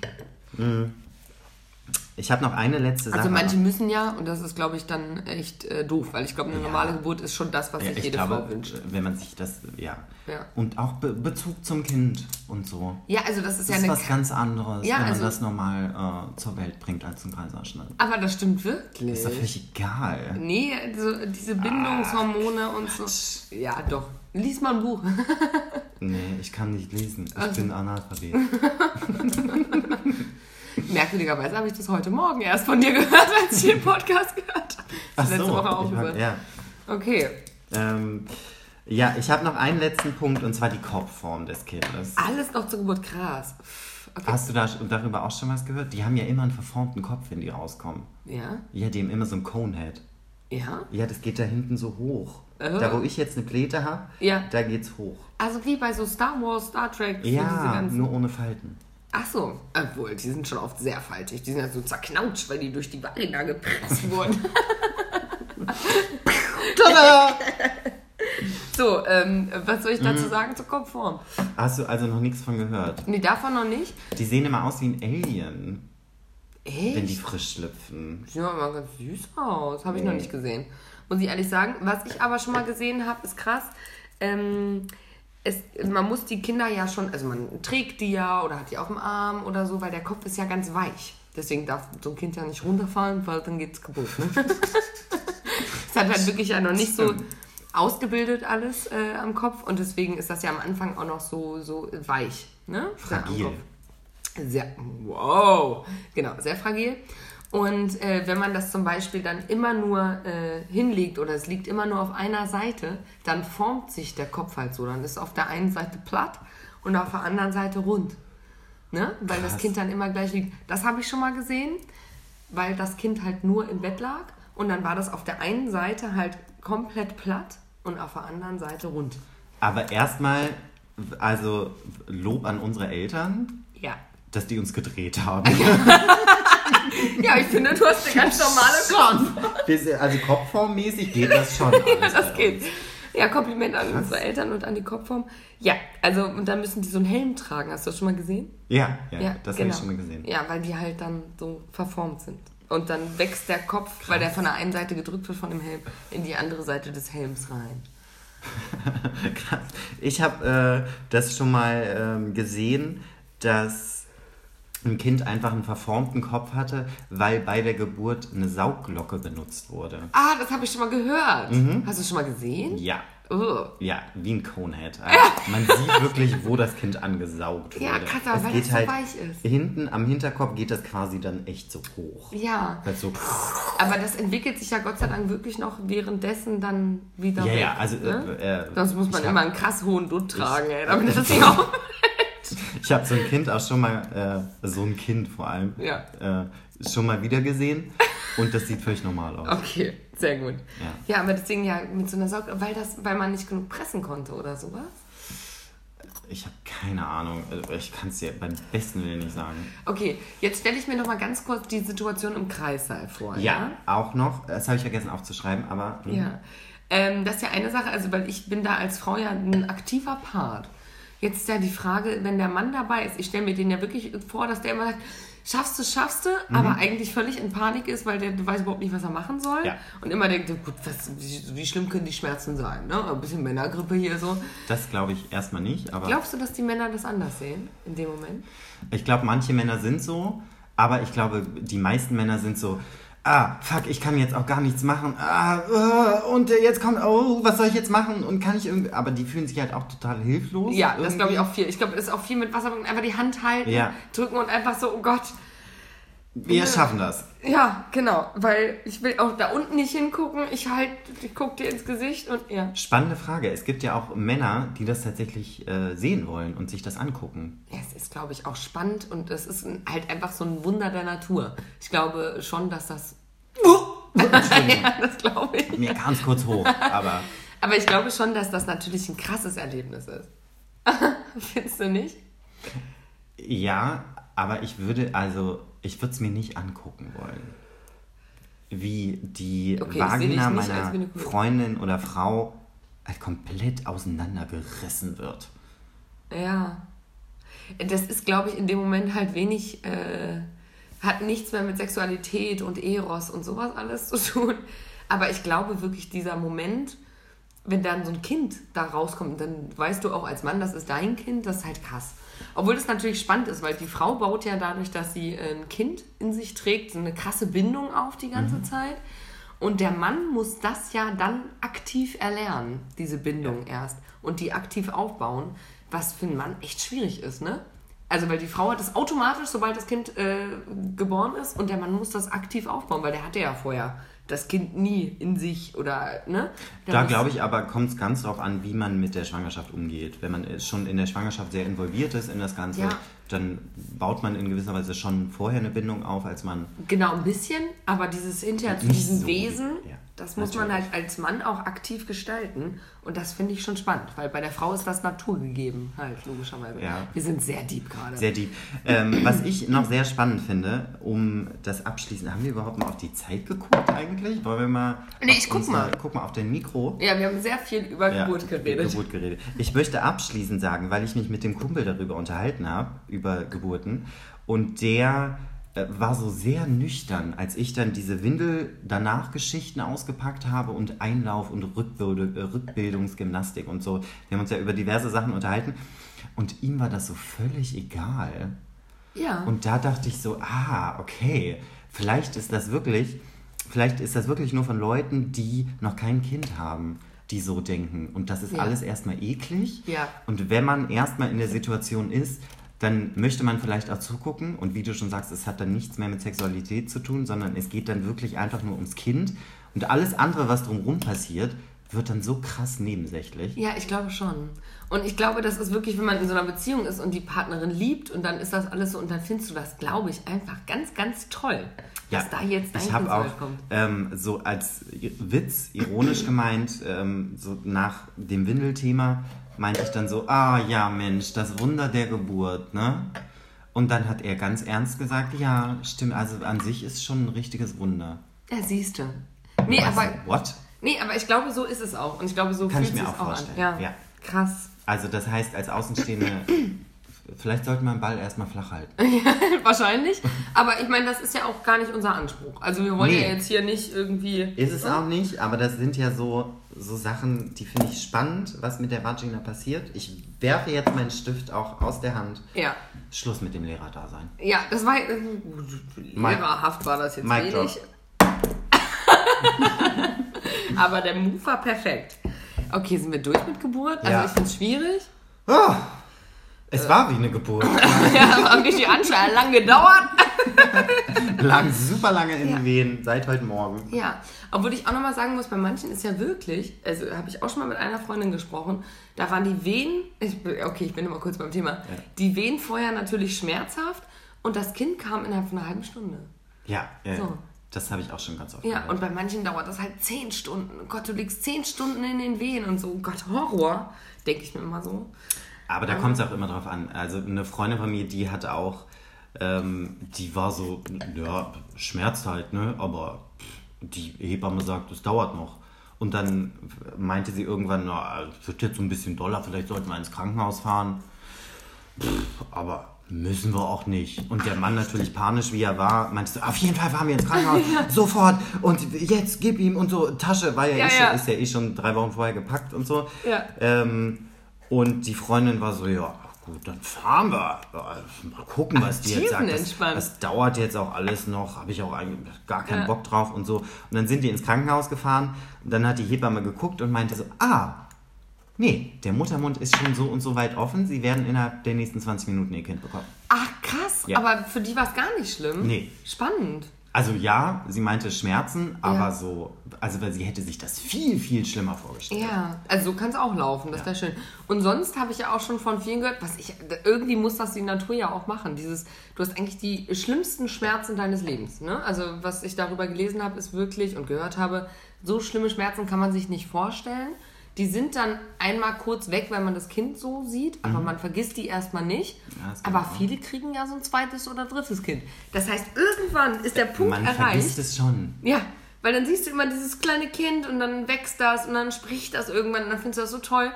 Ich habe noch eine letzte Sache. Also manche müssen ja, und das ist, glaube ich, dann echt äh, doof, weil ich glaube, eine Ja. normale Geburt ist schon das, was ja, sich ich jede glaube, Frau wünscht. wenn man sich das, ja. Ja. Und auch Be Bezug zum Kind und so. Ja, also das ist Das ja ist eine... was ganz anderes, Ja, wenn man also- das normal äh, zur Welt bringt als ein Kaiserschnitt. Aber das stimmt wirklich. Ist doch völlig egal. Nee, so, diese Bindungshormone und so. Ja, doch. Lies mal ein Buch. Nee, ich kann nicht lesen. Ich Also- bin Analphabet. Merkwürdigerweise habe ich das heute Morgen erst von dir gehört, als ich den Podcast gehört habe. Ach Letzte so, Woche auch gehört. ja. Okay. Ähm, ja, ich habe noch einen letzten Punkt und zwar die Kopfform des Kindes. Alles noch zur Geburt krass. Okay. Hast du da, darüber auch schon was gehört? Die haben ja immer einen verformten Kopf, wenn die rauskommen. Ja? Ja, die haben immer so einen Conehead. Ja? Ja, das geht da hinten so hoch. Äh. Da, wo ich jetzt eine Pläte habe, Ja. da geht's hoch. Also wie bei so Star Wars, Star Trek. Ja, nur ohne Falten. Ach so, obwohl, die sind schon oft sehr faltig. Die sind ja so zerknautscht, weil die durch die Vagina gepresst wurden. Tada! so, ähm, was soll ich Mhm. dazu sagen zur Kopfform? Hast du also noch nichts von gehört? Nee, davon noch nicht. Die sehen immer aus wie ein Alien, Echt? wenn die frisch schlüpfen. Sieht aber mal ganz süß aus. Habe ich noch nicht gesehen. Muss ich ehrlich sagen. Was ich aber schon mal gesehen habe, ist krass. Ähm, es, man muss die Kinder ja schon, also man trägt die ja oder hat die auf dem Arm oder so, weil der Kopf ist ja ganz weich. Deswegen darf so ein Kind ja nicht runterfallen, weil dann geht's kaputt. Ne? es hat halt wirklich ja noch nicht so ausgebildet alles äh, am Kopf und deswegen ist das ja am Anfang auch noch so, so weich. Ne? Fragil. Sehr, wow, genau, sehr fragil. Und äh, wenn man das zum Beispiel dann immer nur äh, hinlegt oder es liegt immer nur auf einer Seite, dann formt sich der Kopf halt so. Dann ist auf der einen Seite platt und auf der anderen Seite rund. Ne? Weil das Krass. Kind dann immer gleich liegt. Das habe ich schon mal gesehen, weil das Kind halt nur im Bett lag und dann war das auf der einen Seite halt komplett platt und auf der anderen Seite rund. Aber erstmal, also Lob an unsere Eltern, Ja. dass die uns gedreht haben. Ja, ich finde, du hast eine ganz normale Kopf. Also kopfformmäßig geht das schon. Ja, das geht. Ja, Kompliment an unsere Eltern und an die Kopfform. Ja, also und dann müssen die so einen Helm tragen. Hast du das schon mal gesehen? Ja, ja, das genau. habe ich schon mal gesehen. Ja, weil die halt dann so verformt sind. Und dann wächst der Kopf, weil der von der einen Seite gedrückt wird von dem Helm, in die andere Seite des Helms rein. Krass. Ich habe äh, das schon mal ähm, gesehen, dass ein Kind einfach einen verformten Kopf hatte, weil bei der Geburt eine Saugglocke benutzt wurde. Ah, das habe ich schon mal gehört. Mhm. Hast du schon mal gesehen? Ja, Oh. ja, wie ein Conehead. Also Man sieht wirklich, wo das Kind angesaugt wurde. Ja, krass, aber es weil geht das so halt weich ist. Hinten am Hinterkopf geht das quasi dann echt so hoch. Ja, Halt so, aber das entwickelt sich ja Gott sei Dank wirklich noch währenddessen dann wieder ja, weg. ja, also ne? äh, äh, Sonst muss man ich immer hab- einen krass hohen Dutt tragen, ey, damit das nicht auf. Ich habe so ein Kind auch schon mal, äh, so ein Kind vor allem, Ja. äh, schon mal wieder gesehen und das sieht völlig normal aus. Okay, sehr gut. Ja. Ja, aber deswegen ja mit so einer Saug, weil das, weil man nicht genug pressen konnte oder sowas. Ich habe keine Ahnung, also ich kann es dir beim besten Willen nicht sagen. Okay, jetzt stelle ich mir noch mal ganz kurz die Situation im Kreissaal vor. Ja, auch noch, das habe ich vergessen aufzuschreiben, aber hm, Ja. Ähm, das ist ja eine Sache, also weil ich bin da als Frau ja ein aktiver Part. Jetzt ist ja die Frage, wenn der Mann dabei ist, ich stelle mir den ja wirklich vor, dass der immer sagt, schaffst du, schaffst du, Mhm. aber eigentlich völlig in Panik ist, weil der weiß überhaupt nicht, was er machen soll. Ja. Und immer denkt, gut, was, wie, wie schlimm können die Schmerzen sein? Ne? Ein bisschen Männergrippe hier so. Das glaube ich erstmal nicht, aber Glaubst du, dass die Männer das anders sehen in dem Moment? ich glaube, manche Männer sind so, aber ich glaube, die meisten Männer sind so, ah, fuck, ich kann jetzt auch gar nichts machen, ah, äh, und jetzt kommt, oh, was soll ich jetzt machen und kann ich irgendwie, aber die fühlen sich halt auch total hilflos. Ja, das irgendwie. glaube ich auch viel. Ich glaube, das ist auch viel mit Wasser, einfach die Hand halten, Ja. drücken und einfach so, oh Gott. Wir schaffen das. Ja, genau, weil ich will auch da unten nicht hingucken. Ich halt, ich guck dir ins Gesicht und ja. Spannende Frage. Es gibt ja auch Männer, die das tatsächlich äh, sehen wollen und sich das angucken. Ja, es ist, glaube ich, auch spannend und es ist ein, halt einfach so ein Wunder der Natur. Ich glaube schon, dass das. ja, das glaube ich. Mir kam es kurz hoch, aber Aber ich glaube schon, dass das natürlich ein krasses Erlebnis ist. Findest du nicht? ja, aber ich würde, also, ich würde es mir nicht angucken wollen. Wie die Okay, Vagina meiner. Freundin oder Frau halt komplett auseinandergerissen wird. Ja. Das ist, glaube ich, in dem Moment halt wenig, äh, hat nichts mehr mit Sexualität und Eros und sowas alles zu tun. Aber ich glaube wirklich, dieser Moment, wenn dann so ein Kind da rauskommt, dann weißt du auch als Mann, das ist dein Kind, das ist halt krass. Obwohl das natürlich spannend ist, weil die Frau baut ja dadurch, dass sie äh, ein Kind in sich trägt, so eine krasse Bindung auf die ganze Zeit. Und der Mann muss das ja dann aktiv erlernen, diese Bindung erst. Und die aktiv aufbauen, was für einen Mann echt schwierig ist, ne? Also, weil die Frau hat das automatisch, sobald das Kind äh, geboren ist, und der Mann muss das aktiv aufbauen, weil der hatte ja vorher das Kind nie in sich oder, ne? Da muss- glaube ich aber, kommt es ganz drauf an, wie man mit der Schwangerschaft umgeht. Wenn man äh, schon in der Schwangerschaft sehr involviert ist in das Ganze, Ja. dann baut man in gewisser Weise schon vorher eine Bindung auf, als man Genau, ein bisschen, aber dieses hinterher zu diesem so, Wesen, ja, das muss man natürlich. halt als Mann auch aktiv gestalten. Und das finde ich schon spannend, weil bei der Frau ist das naturgegeben, halt, logischerweise. Ja. Wir sind sehr deep gerade. Sehr deep. Ähm, was ich noch sehr spannend finde, um das abschließend, haben wir überhaupt mal auf die Zeit geguckt eigentlich? Wollen wir mal. Nee, ich guck mal. Guck mal auf dein Mikro. Ja, wir haben sehr viel über Ja, Geburt geredet. Geburt geredet. Ich möchte abschließend sagen, weil ich mich mit dem Kumpel darüber unterhalten habe, über Geburten, und der war so sehr nüchtern, als ich dann diese Windel danach Geschichten ausgepackt habe und Einlauf und äh, Rückbildungsgymnastik und so. Wir haben uns ja über diverse Sachen unterhalten und ihm war das so völlig egal. Ja. Und da dachte ich so, ah, okay, vielleicht ist das wirklich, vielleicht ist das wirklich nur von Leuten, die noch kein Kind haben, die so denken. Und das ist Ja. alles erstmal eklig. Ja. Und wenn man erstmal in der Situation ist, dann möchte man vielleicht auch zugucken. Und wie du schon sagst, es hat dann nichts mehr mit Sexualität zu tun, sondern es geht dann wirklich einfach nur ums Kind. Und alles andere, was drumherum passiert, wird dann so krass nebensächlich. Ja, ich glaube schon. Und ich glaube, das ist wirklich, wenn man in so einer Beziehung ist und die Partnerin liebt und dann ist das alles so und dann findest du das, glaube ich, einfach ganz, ganz toll, dass da jetzt dein ich habe auch ähm, so als Witz, ironisch gemeint, ähm, so nach dem Windelthema meinte ich dann so, ah ja Mensch, das Wunder der Geburt, ne? Und dann hat er ganz ernst gesagt, ja, stimmt, also an sich ist schon ein richtiges Wunder. Ja, siehst du. Nee, Was? aber, What? nee, aber ich glaube, so ist es auch. Und ich glaube, so Kann ich fühlt mir sich's auch auch vorstellen, an. Ja. ja. Krass. Also das heißt, als Außenstehende, vielleicht sollte man den Ball erstmal flach halten. Wahrscheinlich. Aber ich meine, das ist ja auch gar nicht unser Anspruch. Also wir wollen Nee. ja jetzt hier nicht irgendwie. Ist es auch nicht, aber das sind ja so, so Sachen, die finde ich spannend, was mit der Vagina passiert. Ich werfe jetzt meinen Stift auch aus der Hand. Ja. Schluss mit dem Lehrerdasein. Ja, das war. äh, Mike- Lehrerhaft war das jetzt Mic wenig. Aber der Move war perfekt. Okay, sind wir durch mit Geburt? Also Ja. ich finde es schwierig. Oh, es war wie eine Geburt. Ja, aber haben nicht die Anschauer lang gedauert. Lang, super lange in Ja. den Wehen, seit heute Morgen. Ja, obwohl ich auch nochmal sagen muss, bei manchen ist ja wirklich, also habe ich auch schon mal mit einer Freundin gesprochen, da waren die Wehen, ich, okay, ich bin immer kurz beim Thema, die Wehen vorher natürlich schmerzhaft und das Kind kam innerhalb von einer halben Stunde. Ja, äh, So. das habe ich auch schon ganz oft Ja, gehört. und bei manchen dauert das halt zehn Stunden. Oh Gott, du liegst zehn Stunden in den Wehen und so. Oh Gott, Horror, denke ich mir immer so. Aber da kommt es auch immer drauf an. Also eine Freundin von mir, die hat auch, ähm, die war so, ja, schmerzt halt, ne? Aber die Hebamme sagt, es dauert noch. Und dann meinte sie irgendwann, na, es wird jetzt so ein bisschen doller, vielleicht sollten wir ins Krankenhaus fahren. aber müssen wir auch nicht. Und der Mann natürlich panisch, wie er war, meinte so, auf jeden Fall fahren wir ins Krankenhaus, sofort und jetzt gib ihm und so, Tasche, war ja, Ja, eh ja. Schon, ist ja eh schon drei Wochen vorher gepackt und so. Ja. Ähm, und die Freundin war so, ja, gut, dann fahren wir. Mal gucken, was die jetzt sagt. Das, das dauert jetzt auch alles noch, habe ich auch gar keinen Ja. Bock drauf und so. Und dann sind die ins Krankenhaus gefahren und dann hat die Hebamme geguckt und meinte so, ah, nee, der Muttermund ist schon so und so weit offen, sie werden innerhalb der nächsten 20 Minuten ihr Kind bekommen. Ach, krass. Ja. Aber für die war es gar nicht schlimm. Nee. Spannend. Also ja, sie meinte Schmerzen, aber Ja. so, also weil sie hätte sich das viel, viel schlimmer vorgestellt. Ja, also so kann es auch laufen, das wäre schön. Und sonst habe ich ja auch schon von vielen gehört, was ich, irgendwie muss das die Natur ja auch machen. Dieses, du hast eigentlich die schlimmsten Schmerzen deines Lebens. Ne? Also was ich darüber gelesen habe, ist wirklich und gehört habe, so schlimme Schmerzen kann man sich nicht vorstellen. Die sind dann einmal kurz weg, wenn man das Kind so sieht, aber man vergisst die erstmal nicht. Mhm. Ja, aber auch. viele kriegen ja so ein zweites oder drittes Kind. Das heißt, irgendwann ist der Punkt Man erreicht. vergisst es schon. Ja, weil dann siehst du immer dieses kleine Kind und dann wächst das und dann spricht das irgendwann und dann findest du das so toll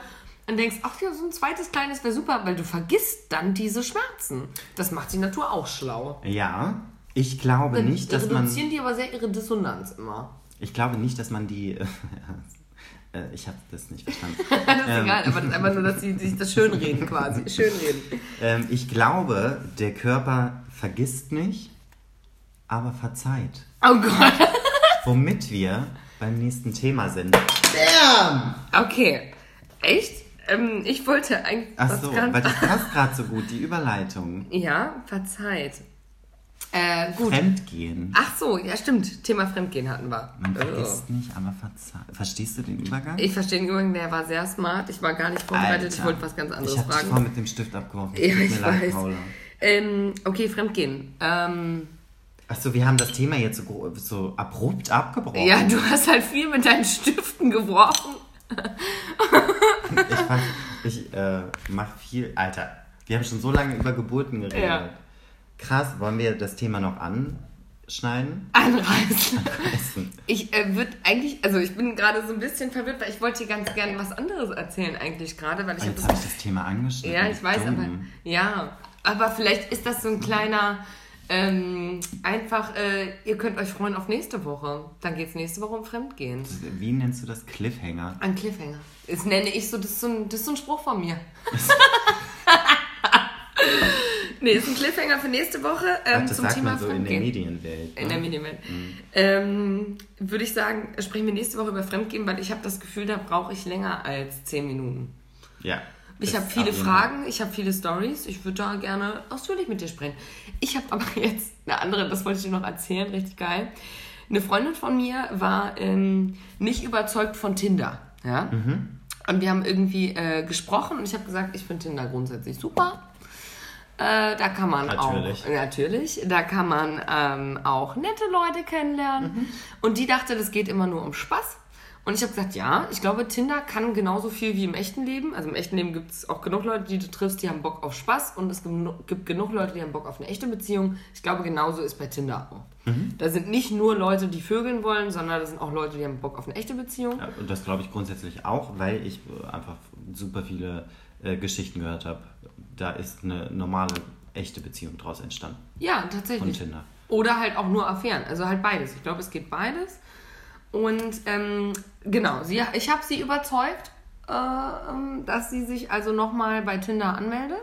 und denkst, ach ja, so ein zweites kleines wäre super, weil du vergisst dann diese Schmerzen. Das macht die Natur auch schlau. Ja, ich glaube Dann nicht, dass man... reduzieren die aber sehr ihre Dissonanz immer. Ich glaube nicht, dass man die. äh, ich habe das nicht verstanden. Das ist Ähm. egal, aber das ist einfach nur, dass sie sich das schönreden quasi. Schönreden. ähm, ich glaube, der Körper vergisst nicht, aber verzeiht. Oh Gott. Womit wir beim nächsten Thema sind. Bam! Okay. Echt? Ähm, ich wollte eigentlich. Ach was so, ganz- weil das passt gerade so gut, die Überleitung. Ja, verzeiht. Äh, gut. Fremdgehen. Ach so, ja stimmt. Thema Fremdgehen hatten wir. Man Oh. vergisst nicht, aber verzeiht. Verstehst du den Übergang? Ich verstehe den Übrigen, der war sehr smart. Ich war gar nicht vorbereitet. Ich Alter. wollte was ganz anderes Ich habe dich fragen. voll mit dem Stift abgeworfen. Ja, ich leid, weiß. Paula. Ähm, okay, Fremdgehen. Ähm, Achso, wir haben das Thema jetzt so, so abrupt abgebrochen. ja, du hast halt viel mit deinen Stiften geworfen. Ich, fand, ich äh, mach viel. Alter, wir haben schon so lange über Geburten geredet. Ja. Krass, wollen wir das Thema noch anschneiden? Anreißen. Essen. Ich äh, würde eigentlich, also ich bin gerade so ein bisschen verwirrt, weil ich wollte dir ganz gerne was anderes erzählen eigentlich gerade, weil ich habe Jetzt das habe ich das Thema angeschnitten. Ja, ich weiß, Dumm. aber ja, aber vielleicht ist das so ein kleiner ähm, einfach, äh, ihr könnt euch freuen auf nächste Woche. Dann geht es nächste Woche um Fremdgehen. Wie nennst du das? Cliffhanger? Ein Cliffhanger. Das nenne ich so, das ist so ein, das ist so ein Spruch von mir. nee, ist ein Cliffhanger für nächste Woche ähm, Ach, das zum sagt Thema man so in der Fremdgehen. Medienwelt. In ne? der Medienwelt. Ähm, Würde ich sagen, sprechen wir nächste Woche über Fremdgehen, weil ich habe das Gefühl, da brauche ich länger als 10 Minuten. Ja. Ich habe viele. Fragen, ich habe viele Stories. Ich würde da gerne ausführlich mit dir sprechen. Ich habe aber jetzt eine andere, das wollte ich dir noch erzählen, richtig geil. Eine Freundin von mir war ähm, nicht überzeugt von Tinder. Ja? Und wir haben irgendwie äh, gesprochen und ich habe gesagt, ich finde Tinder grundsätzlich super. Äh, da kann man Natürlich. auch, natürlich, da kann man ähm, auch nette Leute kennenlernen. Und die dachte, das geht immer nur um Spaß. Und ich habe gesagt, ja, ich glaube, Tinder kann genauso viel wie im echten Leben. Also im echten Leben gibt es auch genug Leute, die du triffst, die haben Bock auf Spaß. Und es gibt genu- gibt genug Leute, die haben Bock auf eine echte Beziehung. Ich glaube, genauso ist bei Tinder auch. Da sind nicht nur Leute, die vögeln wollen, sondern da sind auch Leute, die haben Bock auf eine echte Beziehung. Ja, und das glaube ich grundsätzlich auch, weil ich äh, einfach super viele äh, Geschichten gehört habe. Da ist eine normale, echte Beziehung draus entstanden. Ja, Von tatsächlich. Tinder. Oder halt auch nur Affären. Also halt beides. Ich glaube, es geht beides. Und ähm, genau, sie, ich habe sie überzeugt, äh, ähm, dass sie sich also nochmal bei Tinder anmeldet.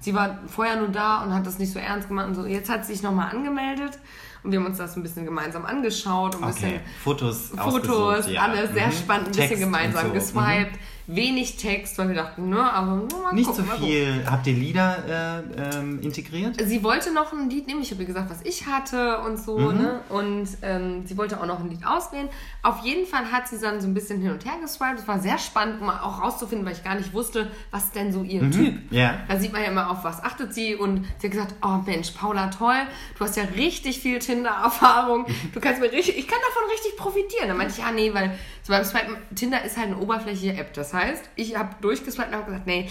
Sie war vorher nur da und hat das nicht so ernst gemacht. Und so. Jetzt hat sie sich nochmal angemeldet und wir haben uns das ein bisschen gemeinsam angeschaut. Ein bisschen Okay, Fotos, Fotos, ja. alles sehr Mhm. spannend, ein Text bisschen gemeinsam so. geswiped. Wenig Text, weil wir dachten, ne, aber nur mal. Nicht gucken, so viel. Habt ihr Lieder äh, ähm, integriert? Sie wollte noch ein Lied nehmen. Ich habe ihr gesagt, was ich hatte und so. Mhm. Ne? Und ähm, sie wollte auch noch ein Lied auswählen. Auf jeden Fall hat sie dann so ein bisschen hin und her geswiped. Es war sehr spannend, um auch rauszufinden, weil ich gar nicht wusste, was denn so ihr Typ. Mhm. Ja. Da sieht man ja immer, auf was achtet sie. Und sie hat gesagt, oh Mensch, Paula, toll. Du hast ja richtig viel Tinder-Erfahrung. Du kannst mir richtig, ich kann davon richtig profitieren. Dann meinte ich, ja, nee, weil so beim Swipen, Tinder ist halt eine oberflächliche App. Das heißt, ich habe durchgeswiped und habe gesagt, nee,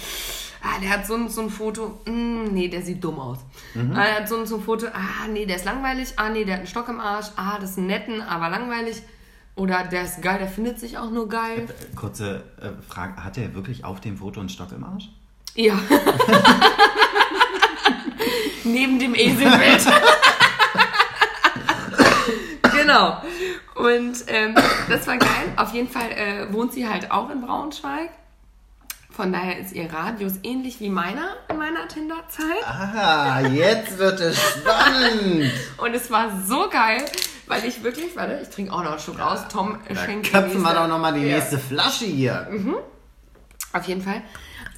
ah, der hat so ein, so ein Foto, mm, nee, der sieht dumm aus. Ah, der hat so ein, so ein Foto, ah, nee, der ist langweilig, ah, nee, der hat einen Stock im Arsch, ah, das ist ein netten, aber langweilig. Oder der ist geil, der findet sich auch nur geil. Kurze äh, Frage, hat er wirklich auf dem Foto einen Stock im Arsch? Ja. neben dem Eselbild. genau. Und ähm, das war geil. Auf jeden Fall äh, wohnt sie halt auch in Braunschweig. Von daher ist ihr Radius ähnlich wie meiner in meiner Tinder-Zeit. Ah, jetzt wird es spannend. Und es war so geil, weil ich wirklich, warte, ich trinke auch noch einen Schluck aus. Tom schenkt köpfen wir doch nochmal die Ja. nächste Flasche hier. Auf jeden Fall.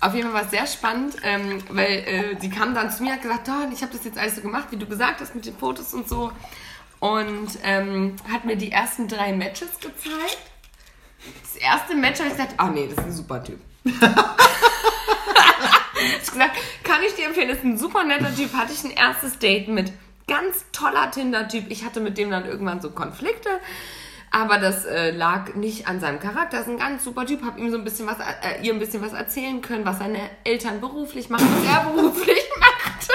Auf jeden Fall war es sehr spannend, ähm, weil äh, sie kam dann zu mir und hat gesagt, oh, ich habe das jetzt alles so gemacht, wie du gesagt hast, mit den Fotos und so. Und ähm, hat mir die ersten drei Matches gezeigt. Das erste Match habe ich gesagt, ah nee, das ist ein super Typ. ich gesagt, kann ich dir empfehlen, das ist ein super netter Typ. Hatte ich ein erstes Date mit. Ganz toller Tinder-Typ. Ich hatte mit dem dann irgendwann so Konflikte. Aber das äh, lag nicht an seinem Charakter. Das ist ein ganz super Typ. Hab ihm so ein bisschen was, äh, ihr ein bisschen was erzählen können, was seine Eltern beruflich machen, was er beruflich macht.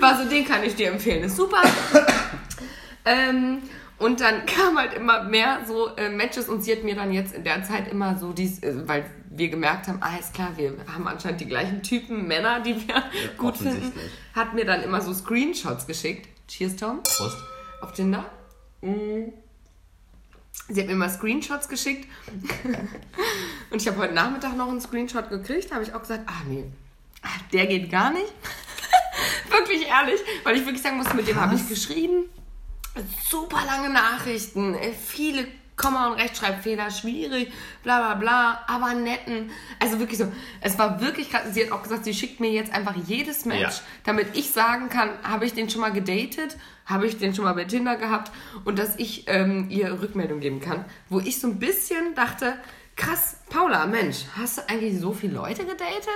War so, den kann ich dir empfehlen. Ist super. Ähm, und dann kam halt immer mehr so äh, Matches und sie hat mir dann jetzt in der Zeit immer so dies, äh, weil wir gemerkt haben, ah, ist klar, wir haben anscheinend die gleichen Typen Männer, die wir gut finden, hat mir dann immer so Screenshots geschickt. Cheers, Tom. Prost. Auf Tinder. Mm. Sie hat mir immer Screenshots geschickt. und ich habe heute Nachmittag noch einen Screenshot gekriegt. Da habe ich auch gesagt, ah nee, ah, der geht gar nicht. wirklich ehrlich, weil ich wirklich sagen muss, mit dem habe ich geschrieben. Super lange Nachrichten, äh, viele Komma- und Rechtschreibfehler, schwierig, bla bla bla, aber netten. Also wirklich so, es war wirklich krass. Sie hat auch gesagt, sie schickt mir jetzt einfach jedes Match, Ja. damit ich sagen kann, habe ich den schon mal gedatet, habe ich den schon mal bei Tinder gehabt und dass ich ähm, ihr Rückmeldung geben kann. Wo ich so ein bisschen dachte, krass, Paula, Mensch, hast du eigentlich so viele Leute gedatet?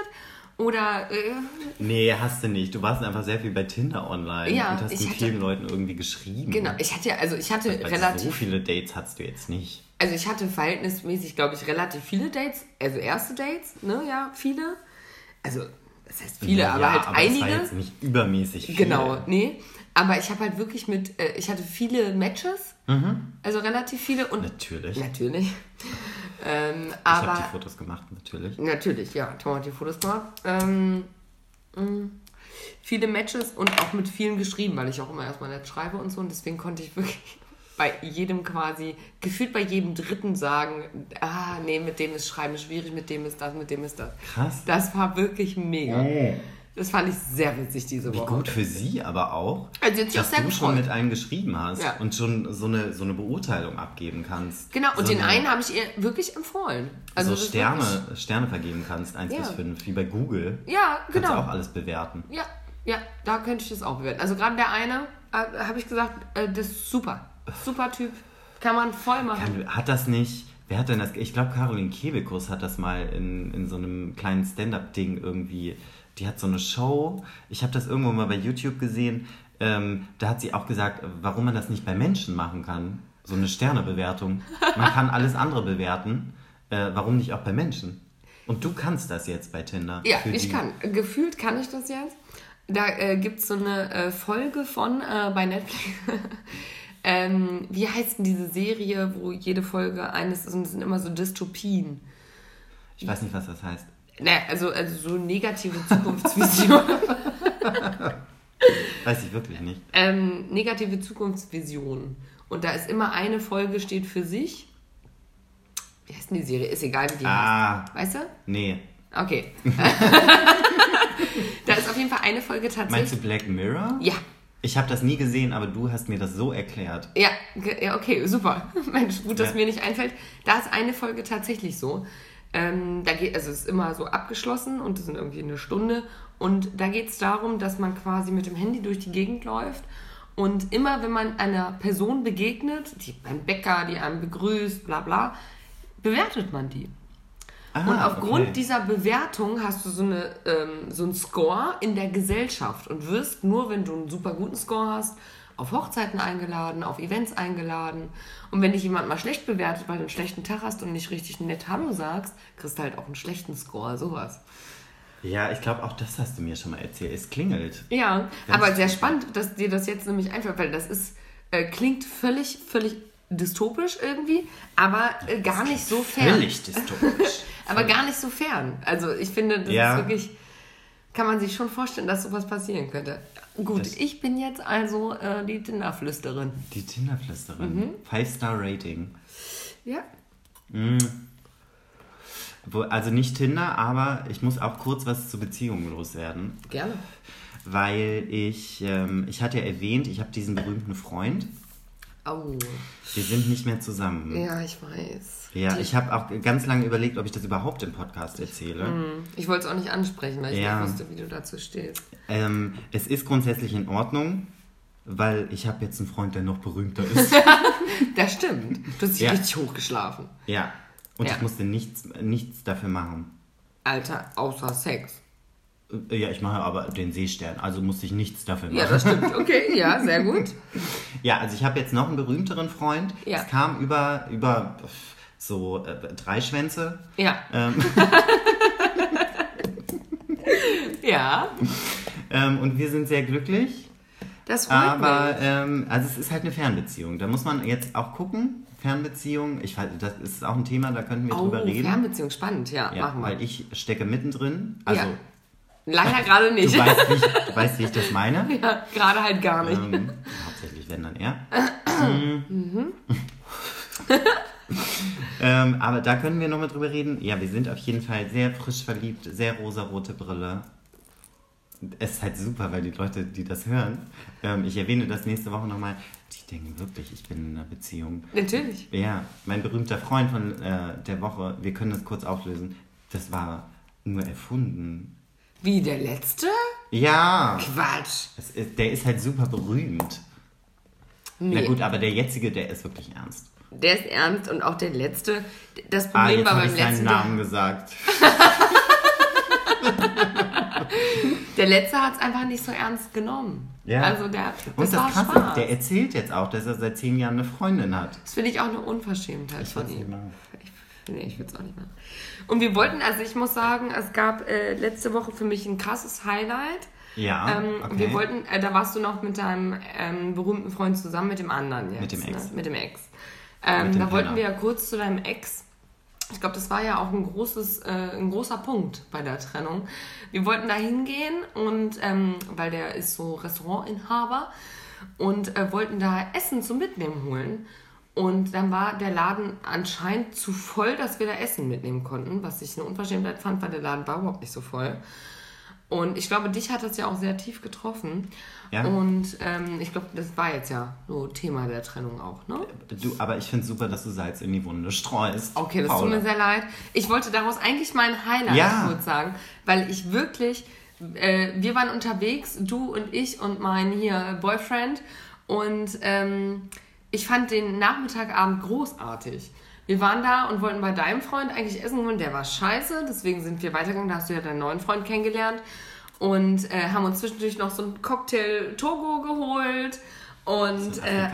Oder äh, Nee, hast du nicht. Du warst einfach sehr viel bei Tinder online Ja, und hast mit hatte- vielen Leuten irgendwie geschrieben. genau, ich hatte ja, also ich hatte Weil So relativ viele Dates hattest du jetzt nicht. Also ich hatte verhältnismäßig, glaube ich, relativ viele Dates, also erste Dates, ne, ja, viele. Also, das heißt viele, ja, aber halt aber Es war einige. jetzt nicht übermäßig viel. Genau, nee. Aber ich habe halt wirklich mit, äh, ich hatte viele Matches, also relativ viele und Mhm. Natürlich. natürlich. ähm, ich habe die Fotos gemacht, natürlich. Natürlich, ja, Tom hat die Fotos gemacht. Ähm, mh, viele Matches und auch mit vielen geschrieben, weil ich auch immer erstmal nett schreibe und so. Und deswegen konnte ich wirklich bei jedem quasi, gefühlt bei jedem Dritten sagen, ah, nee, mit dem ist Schreiben schwierig, mit dem ist das, mit dem ist das. Krass. Das war wirklich mega. Das fand ich sehr witzig diese Wie Woche. gut für sie aber auch, Also dass du schon gefreut. mit einem geschrieben hast Ja. und schon so eine, so eine Beurteilung abgeben kannst. Genau, und so den eine- einen habe ich ihr wirklich empfohlen. Also so Sterne, Sterne vergeben kannst, 1 Ja. bis 5, wie bei Google. ja, Kannst du genau. auch alles bewerten. Ja, ja, da könnte ich das auch bewerten. Also gerade der eine, äh, habe ich gesagt, äh, das ist super. Super Typ. Kann man voll machen. Hat das nicht, wer hat denn das, ich glaube Caroline Kebekus hat das mal in, in so einem kleinen Stand-Up-Ding irgendwie, die hat so eine Show, ich habe das irgendwo mal bei YouTube gesehen, ähm, da hat sie auch gesagt, warum man das nicht bei Menschen machen kann, so eine Sternebewertung. Man kann alles andere bewerten, äh, warum nicht auch bei Menschen? Und du kannst das jetzt bei Tinder. Ja, ich die- kann. Gefühlt kann ich das jetzt. Da äh, gibt es so eine äh, Folge von äh, bei Netflix. ähm, wie heißt denn diese Serie, wo jede Folge eines ist und es sind immer so Dystopien? Ich weiß nicht, was das heißt. Naja, also, also so negative Zukunftsvisionen. Weiß ich wirklich nicht. ähm, negative Zukunftsvisionen. Und da ist immer eine Folge steht für sich. Wie heißt denn die Serie? Ist egal, wie die Ah, heißt. Weißt du? nee. Okay. da ist auf jeden Fall eine Folge Meinst du tatsächlich. Black Mirror? Ja, Ich habe das nie gesehen, aber du hast mir das so erklärt. ja, ja, okay, super. Mensch, gut, dass Ja. mir nicht einfällt. Da ist eine Folge tatsächlich so. Ähm, da geht, also es ist immer so abgeschlossen und es sind irgendwie eine Stunde. Und da geht es darum, dass man quasi mit dem Handy durch die Gegend läuft. Und immer wenn man einer Person begegnet, die beim Bäcker, die einem begrüßt, bla bla, bewertet man die. Ah, Und aufgrund okay. dieser Bewertung hast du so, eine, ähm, so einen Score in der Gesellschaft und wirst nur, wenn du einen super guten Score hast, auf Hochzeiten eingeladen, auf Events eingeladen. Und wenn dich jemand mal schlecht bewertet, weil du einen schlechten Tag hast und nicht richtig nett Hallo sagst, kriegst du halt auch einen schlechten Score, sowas. Ja, ich glaube, auch das hast du mir schon mal erzählt. Es klingelt. Ja, Ganz aber sehr spannend, dass dir das jetzt nämlich einfällt, weil das ist, äh, klingt völlig, völlig dystopisch irgendwie, aber äh, gar nicht so fern. Völlig dystopisch. Aber gar nicht so fern. Also ich finde, das Ja. ist wirklich, kann man sich schon vorstellen, dass sowas passieren könnte. Gut, Das- ich bin jetzt also äh, die Tinderflüsterin. Die Tinderflüsterin. Mhm. Five-Star-Rating. Ja. Wo, also nicht Tinder, aber ich muss auch kurz was zu Beziehungen loswerden. Gerne. Weil ich, ähm, ich hatte ja erwähnt, ich habe diesen berühmten Freund. Au. Wir sind nicht mehr zusammen. Ja, ich weiß. Ja, Die- ich habe auch ganz lange überlegt, ob ich das überhaupt im Podcast erzähle. Ich wollte es auch nicht ansprechen, weil ich Ja. nicht wusste, wie du dazu stehst. Ähm, es ist grundsätzlich in Ordnung, weil ich habe jetzt einen Freund, der noch berühmter ist. Das stimmt. Du hast dich Ja. richtig hochgeschlafen. ja. Und Ja. ich musste nichts, nichts dafür machen. Alter, außer Sex. Äh, Ja, ich mache aber den Seestern, also musste ich nichts dafür machen. Ja, das stimmt. Okay, ja, sehr gut. Ja, also ich habe jetzt noch einen berühmteren Freund. Ja. Es kam über, über so äh, drei Schwänze. Ja. Ähm, Ja, ähm, und wir sind sehr glücklich. das freut Aber, ähm, also es ist halt eine Fernbeziehung. Da muss man jetzt auch gucken. Fernbeziehung, ich weiß, das ist auch ein Thema, da könnten wir Oh, drüber reden. Fernbeziehung, spannend, ja, Ja, machen wir. weil ich stecke mittendrin. Also Ja. Leider gerade du, nicht. weißt, wie ich, du weißt, wie ich das meine. Ja, gerade halt gar nicht. Ähm, hauptsächlich, wenn dann er. Mhm. ähm, aber da können wir nochmal drüber reden. Ja, wir sind auf jeden Fall sehr frisch verliebt, sehr rosarote Brille. Es ist halt super, weil die Leute, die das hören, ähm, ich erwähne das nächste Woche nochmal, die denken wirklich, ich bin in einer Beziehung. Natürlich. Ja, mein berühmter Freund von äh, der Woche, wir können das kurz auflösen, das war nur erfunden. Wie der letzte? Ja, Quatsch. ist, der ist halt super berühmt. Nee. Na gut, aber der jetzige, der ist wirklich ernst. Der ist ernst und auch der letzte. Das Ah, Problem jetzt war beim ich seinen letzten. Namen gesagt. Der letzte hat es einfach nicht so ernst genommen. Ja. Also der. Das, Und das war Krasse, Spaß. der erzählt jetzt auch, dass er seit zehn Jahren eine Freundin hat. Das finde ich auch eine Unverschämtheit Ich von ihm. Ich, nee, ich würde es auch nicht machen. Und wir wollten, also ich muss sagen, es gab äh, letzte Woche für mich ein krasses Highlight. Ja, Ähm, okay. Wir wollten, äh, da warst du noch mit deinem ähm, berühmten Freund zusammen, mit dem anderen jetzt. Mit dem Ex. Ne? Mit dem Ex. Ähm, Mit dem da wollten Penner. wir ja kurz zu deinem Ex. Ich glaube, das war ja auch ein, großes, äh, ein großer Punkt bei der Trennung. Wir wollten da hingehen und, ähm, weil der ist so Restaurantinhaber und äh, wollten da Essen zum Mitnehmen holen. Und dann war der Laden anscheinend zu voll, dass wir da Essen mitnehmen konnten, was ich eine Unverschämtheit fand, weil der Laden war überhaupt nicht so voll. Und ich glaube, dich hat das ja auch sehr tief getroffen. Ja. Und ähm, ich glaube, das war jetzt ja so Thema der Trennung auch, ne? Du, aber ich finde super, dass du Salz in die Wunde streust. Okay, das Paula. tut mir sehr leid. Ich wollte daraus eigentlich mein Highlight Ja. kurz sagen, weil ich wirklich, äh, wir waren unterwegs, du und ich und mein hier Boyfriend und ähm, ich fand den Nachmittagabend großartig. Wir waren da und wollten bei deinem Freund eigentlich essen gehen, der war scheiße, deswegen sind wir weitergegangen, da hast du ja deinen neuen Freund kennengelernt und äh, haben uns zwischendurch noch so einen Cocktail Togo geholt und äh,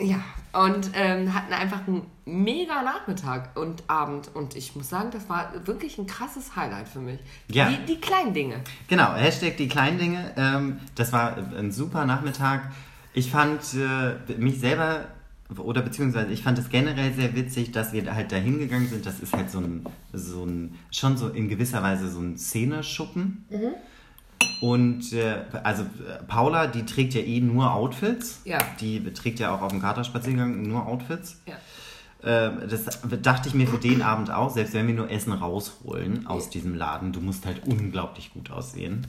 ja, und ähm, hatten einfach einen mega Nachmittag und Abend. Und ich muss sagen, das war wirklich ein krasses Highlight für mich. Ja. Die, die kleinen Dinge. Genau, Hashtag die kleinen Dinge. Ähm, das war ein super Nachmittag. Ich fand äh, mich selber, oder beziehungsweise ich fand es generell sehr witzig, dass wir halt dahin gegangen sind. Das ist halt so ein, so ein schon so in gewisser Weise so ein Szeneschuppen. Und äh, also Paula, die trägt ja eh nur Outfits. Ja. Die trägt ja auch auf dem Katerspaziergang nur Outfits. Ja. Ähm, das dachte ich mir für den Abend auch, selbst wenn wir nur Essen rausholen aus diesem Laden, du musst halt unglaublich gut aussehen.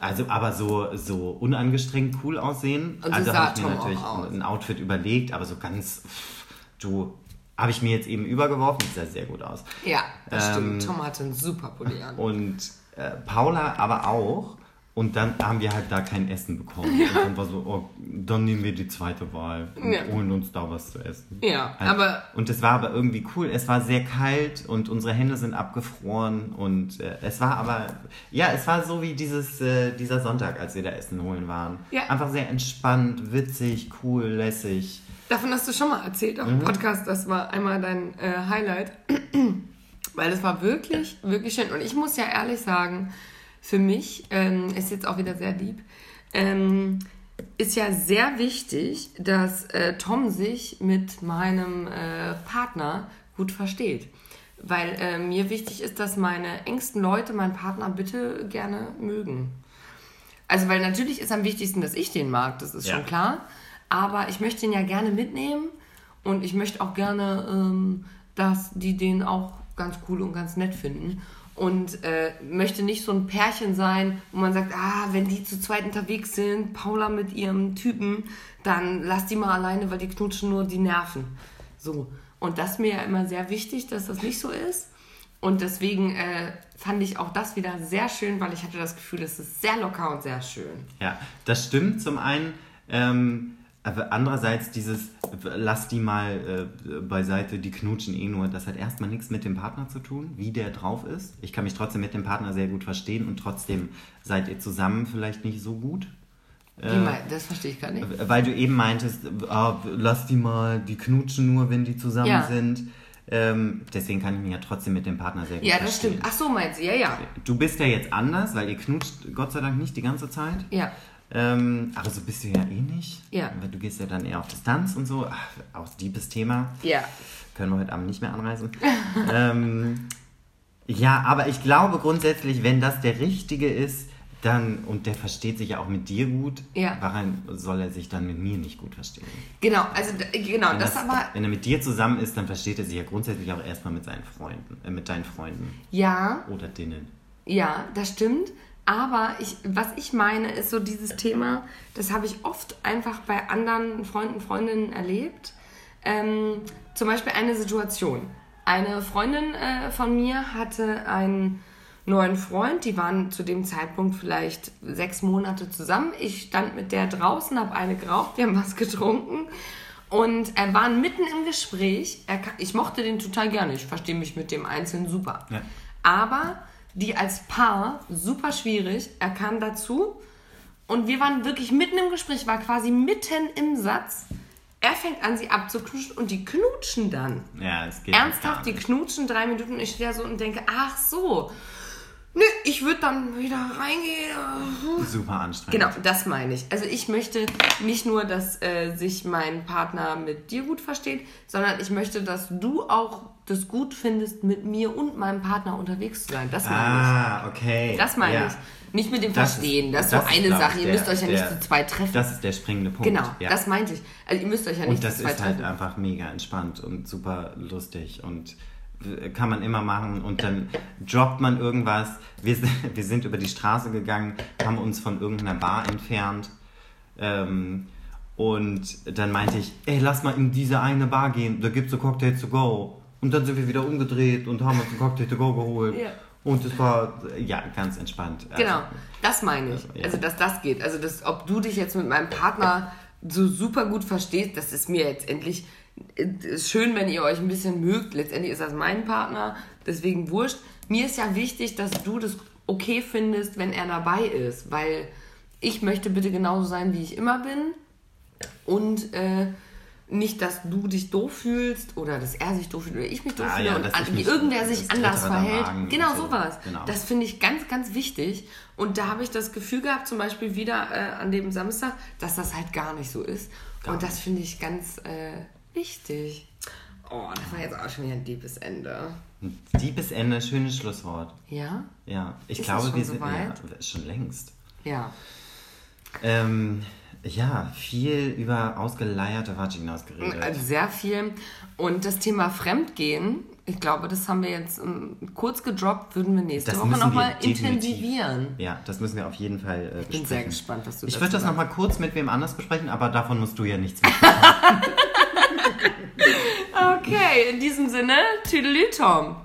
Also, aber so, so unangestrengt cool aussehen. Und so also habe ich mir Tom natürlich ein Outfit überlegt, aber so ganz, pff, du, habe ich mir jetzt eben übergeworfen, das sah sehr gut aus. Ja, das Ähm, stimmt. Tom hatte einen super Pulli an. Und äh, Paula aber auch. Und dann haben wir halt da kein Essen bekommen. Und dann war so, oh, dann nehmen wir die zweite Wahl und Ja. holen uns da was zu essen. Ja, Halt. aber- Und es war aber irgendwie cool. Es war sehr kalt und unsere Hände sind abgefroren. Und äh, es war aber, ja, es war so wie dieses, äh, dieser Sonntag, als wir da Essen holen waren. Ja. Einfach sehr entspannt, witzig, cool, lässig. Davon hast du schon mal erzählt auf dem Mhm. Podcast. Das war einmal dein äh, Highlight. Weil das war wirklich, wirklich schön. Und ich muss ja ehrlich sagen, für mich ähm, ist jetzt auch wieder sehr lieb. Ähm, ist ja sehr wichtig, dass äh, Tom sich mit meinem äh, Partner gut versteht. Weil äh, mir wichtig ist, dass meine engsten Leute meinen Partner bitte gerne mögen. Also, weil natürlich ist am wichtigsten, dass ich den mag, das ist Ja. schon klar. Aber ich möchte ihn ja gerne mitnehmen und ich möchte auch gerne, ähm, dass die den auch ganz cool und ganz nett finden. Und äh, möchte nicht so ein Pärchen sein, wo man sagt, ah, wenn die zu zweit unterwegs sind, Paula mit ihrem Typen, dann lass die mal alleine, weil die knutschen nur die Nerven. So. Und das ist mir ja immer sehr wichtig, dass das nicht so ist. Und deswegen äh, fand ich auch das wieder sehr schön, weil ich hatte das Gefühl, es ist sehr locker und sehr schön. Ja, das stimmt zum einen. Ähm, aber andererseits dieses, lass die mal äh, beiseite, die knutschen eh nur, das hat erstmal nichts mit dem Partner zu tun, wie der drauf ist. Ich kann mich trotzdem mit dem Partner sehr gut verstehen und trotzdem seid ihr zusammen vielleicht nicht so gut. Mein- das verstehe ich gar nicht. Weil du eben meintest, ah, lass die mal, die knutschen nur, wenn die zusammen Ja. sind. Ähm, deswegen kann ich mich ja trotzdem mit dem Partner sehr gut Ja, das verstehen. stimmt. Ach so, meinst du? Ja, ja. Du bist ja jetzt anders, weil ihr knutscht Gott sei Dank nicht die ganze Zeit. Ja. Ähm, aber so bist du ja eh nicht. Ja. Weil du gehst ja dann eher auf Distanz und so. Ach, auch liebes Thema. Ja. Können wir heute Abend nicht mehr anreisen. ähm, ja, aber ich glaube grundsätzlich, wenn das der Richtige ist, dann, und der versteht sich ja auch mit dir gut, Ja. warum soll er sich dann mit mir nicht gut verstehen? Genau, also genau, Wenn, das, das, aber, wenn er mit dir zusammen ist, dann versteht er sich ja grundsätzlich auch erstmal mit seinen Freunden, äh, mit deinen Freunden ja, oder Dinnen. ja, das stimmt. Aber ich, was ich meine, ist so dieses Thema, das habe ich oft einfach bei anderen Freunden, Freundinnen erlebt. Ähm, zum Beispiel eine Situation. Eine Freundin äh, von mir hatte einen neuen Freund, die waren zu dem Zeitpunkt vielleicht sechs Monate zusammen. Ich stand mit der draußen, habe eine geraucht, wir haben was getrunken und er war mitten im Gespräch. Er, ich mochte den total gerne, ich verstehe mich mit dem Einzelnen super. Ja. Aber die als Paar super schwierig. Er kam dazu und wir waren wirklich mitten im Gespräch, war quasi mitten im Satz. Er fängt an, sie abzuknutschen und die knutschen dann. Ja, es geht Ernsthaft, die knutschen drei Minuten und ich stehe da so und denke, ach so. Nö, ich würde dann wieder reingehen. Super anstrengend. Genau, das meine ich. Also ich möchte nicht nur, dass äh, sich mein Partner mit dir gut versteht, sondern ich möchte, dass du auch das gut findest, mit mir und meinem Partner unterwegs zu sein. Das meine Ah, okay. ich. Das meine ja. ich. Nicht mit dem Das Verstehen. Das ist das so eine Sache. ich, Ihr müsst der- euch ja nicht der- zu zweit treffen. Das ist der springende Punkt. genau, ja. das meinte ich. Also ihr müsst euch ja nicht Und das zu zweit ist halt treffen. einfach mega entspannt und super lustig und kann man immer machen und dann droppt man irgendwas. Wir, sind- wir sind über die Straße gegangen, haben uns von irgendeiner Bar entfernt ähm, und dann meinte ich, ey, lass mal in diese eine Bar gehen, da gibt's so Cocktail to go. Und dann sind wir wieder umgedreht und haben uns einen Cocktail to go geholt. Ja. Und es war, ja, ganz entspannt. Also, Genau, das meine ich. Ja. Also, dass das geht. Also, dass, ob du dich jetzt mit meinem Partner so super gut verstehst, das ist mir jetzt endlich ist schön, wenn ihr euch ein bisschen mögt. Letztendlich ist das mein Partner, deswegen wurscht. Mir ist ja wichtig, dass du das okay findest, wenn er dabei ist, weil ich möchte bitte genauso sein, wie ich immer bin und äh, nicht, dass du dich doof fühlst oder dass er sich doof fühlt oder ich mich doof Ah, fühle ja, und an, irgendwer sich anders verhält. Genau so. sowas. Genau. Das finde ich ganz, ganz wichtig. Und da habe ich das Gefühl gehabt, zum Beispiel wieder äh, an dem Samstag, dass das halt gar nicht so ist. Gar und das finde ich ganz äh, wichtig. Oh, das war jetzt auch schon wieder ein deepes Ende. Diebesende, schönes Schlusswort. Ja? Ja, ich Ist glaube, wir sind soweit? ja, schon längst. Ja. Ähm, ja, viel über ausgeleierte Vaginas geredet. Also sehr viel. Und das Thema Fremdgehen, ich glaube, das haben wir jetzt ähm, kurz gedroppt, würden wir nächste Das Woche nochmal intensivieren. Ja, das müssen wir auf jeden Fall äh, besprechen. Ich bin sehr gespannt, was du Ich würde das nochmal kurz mit wem anders besprechen, aber davon musst du ja nichts wissen. Okay, in diesem Sinne, Tüdelü Tom.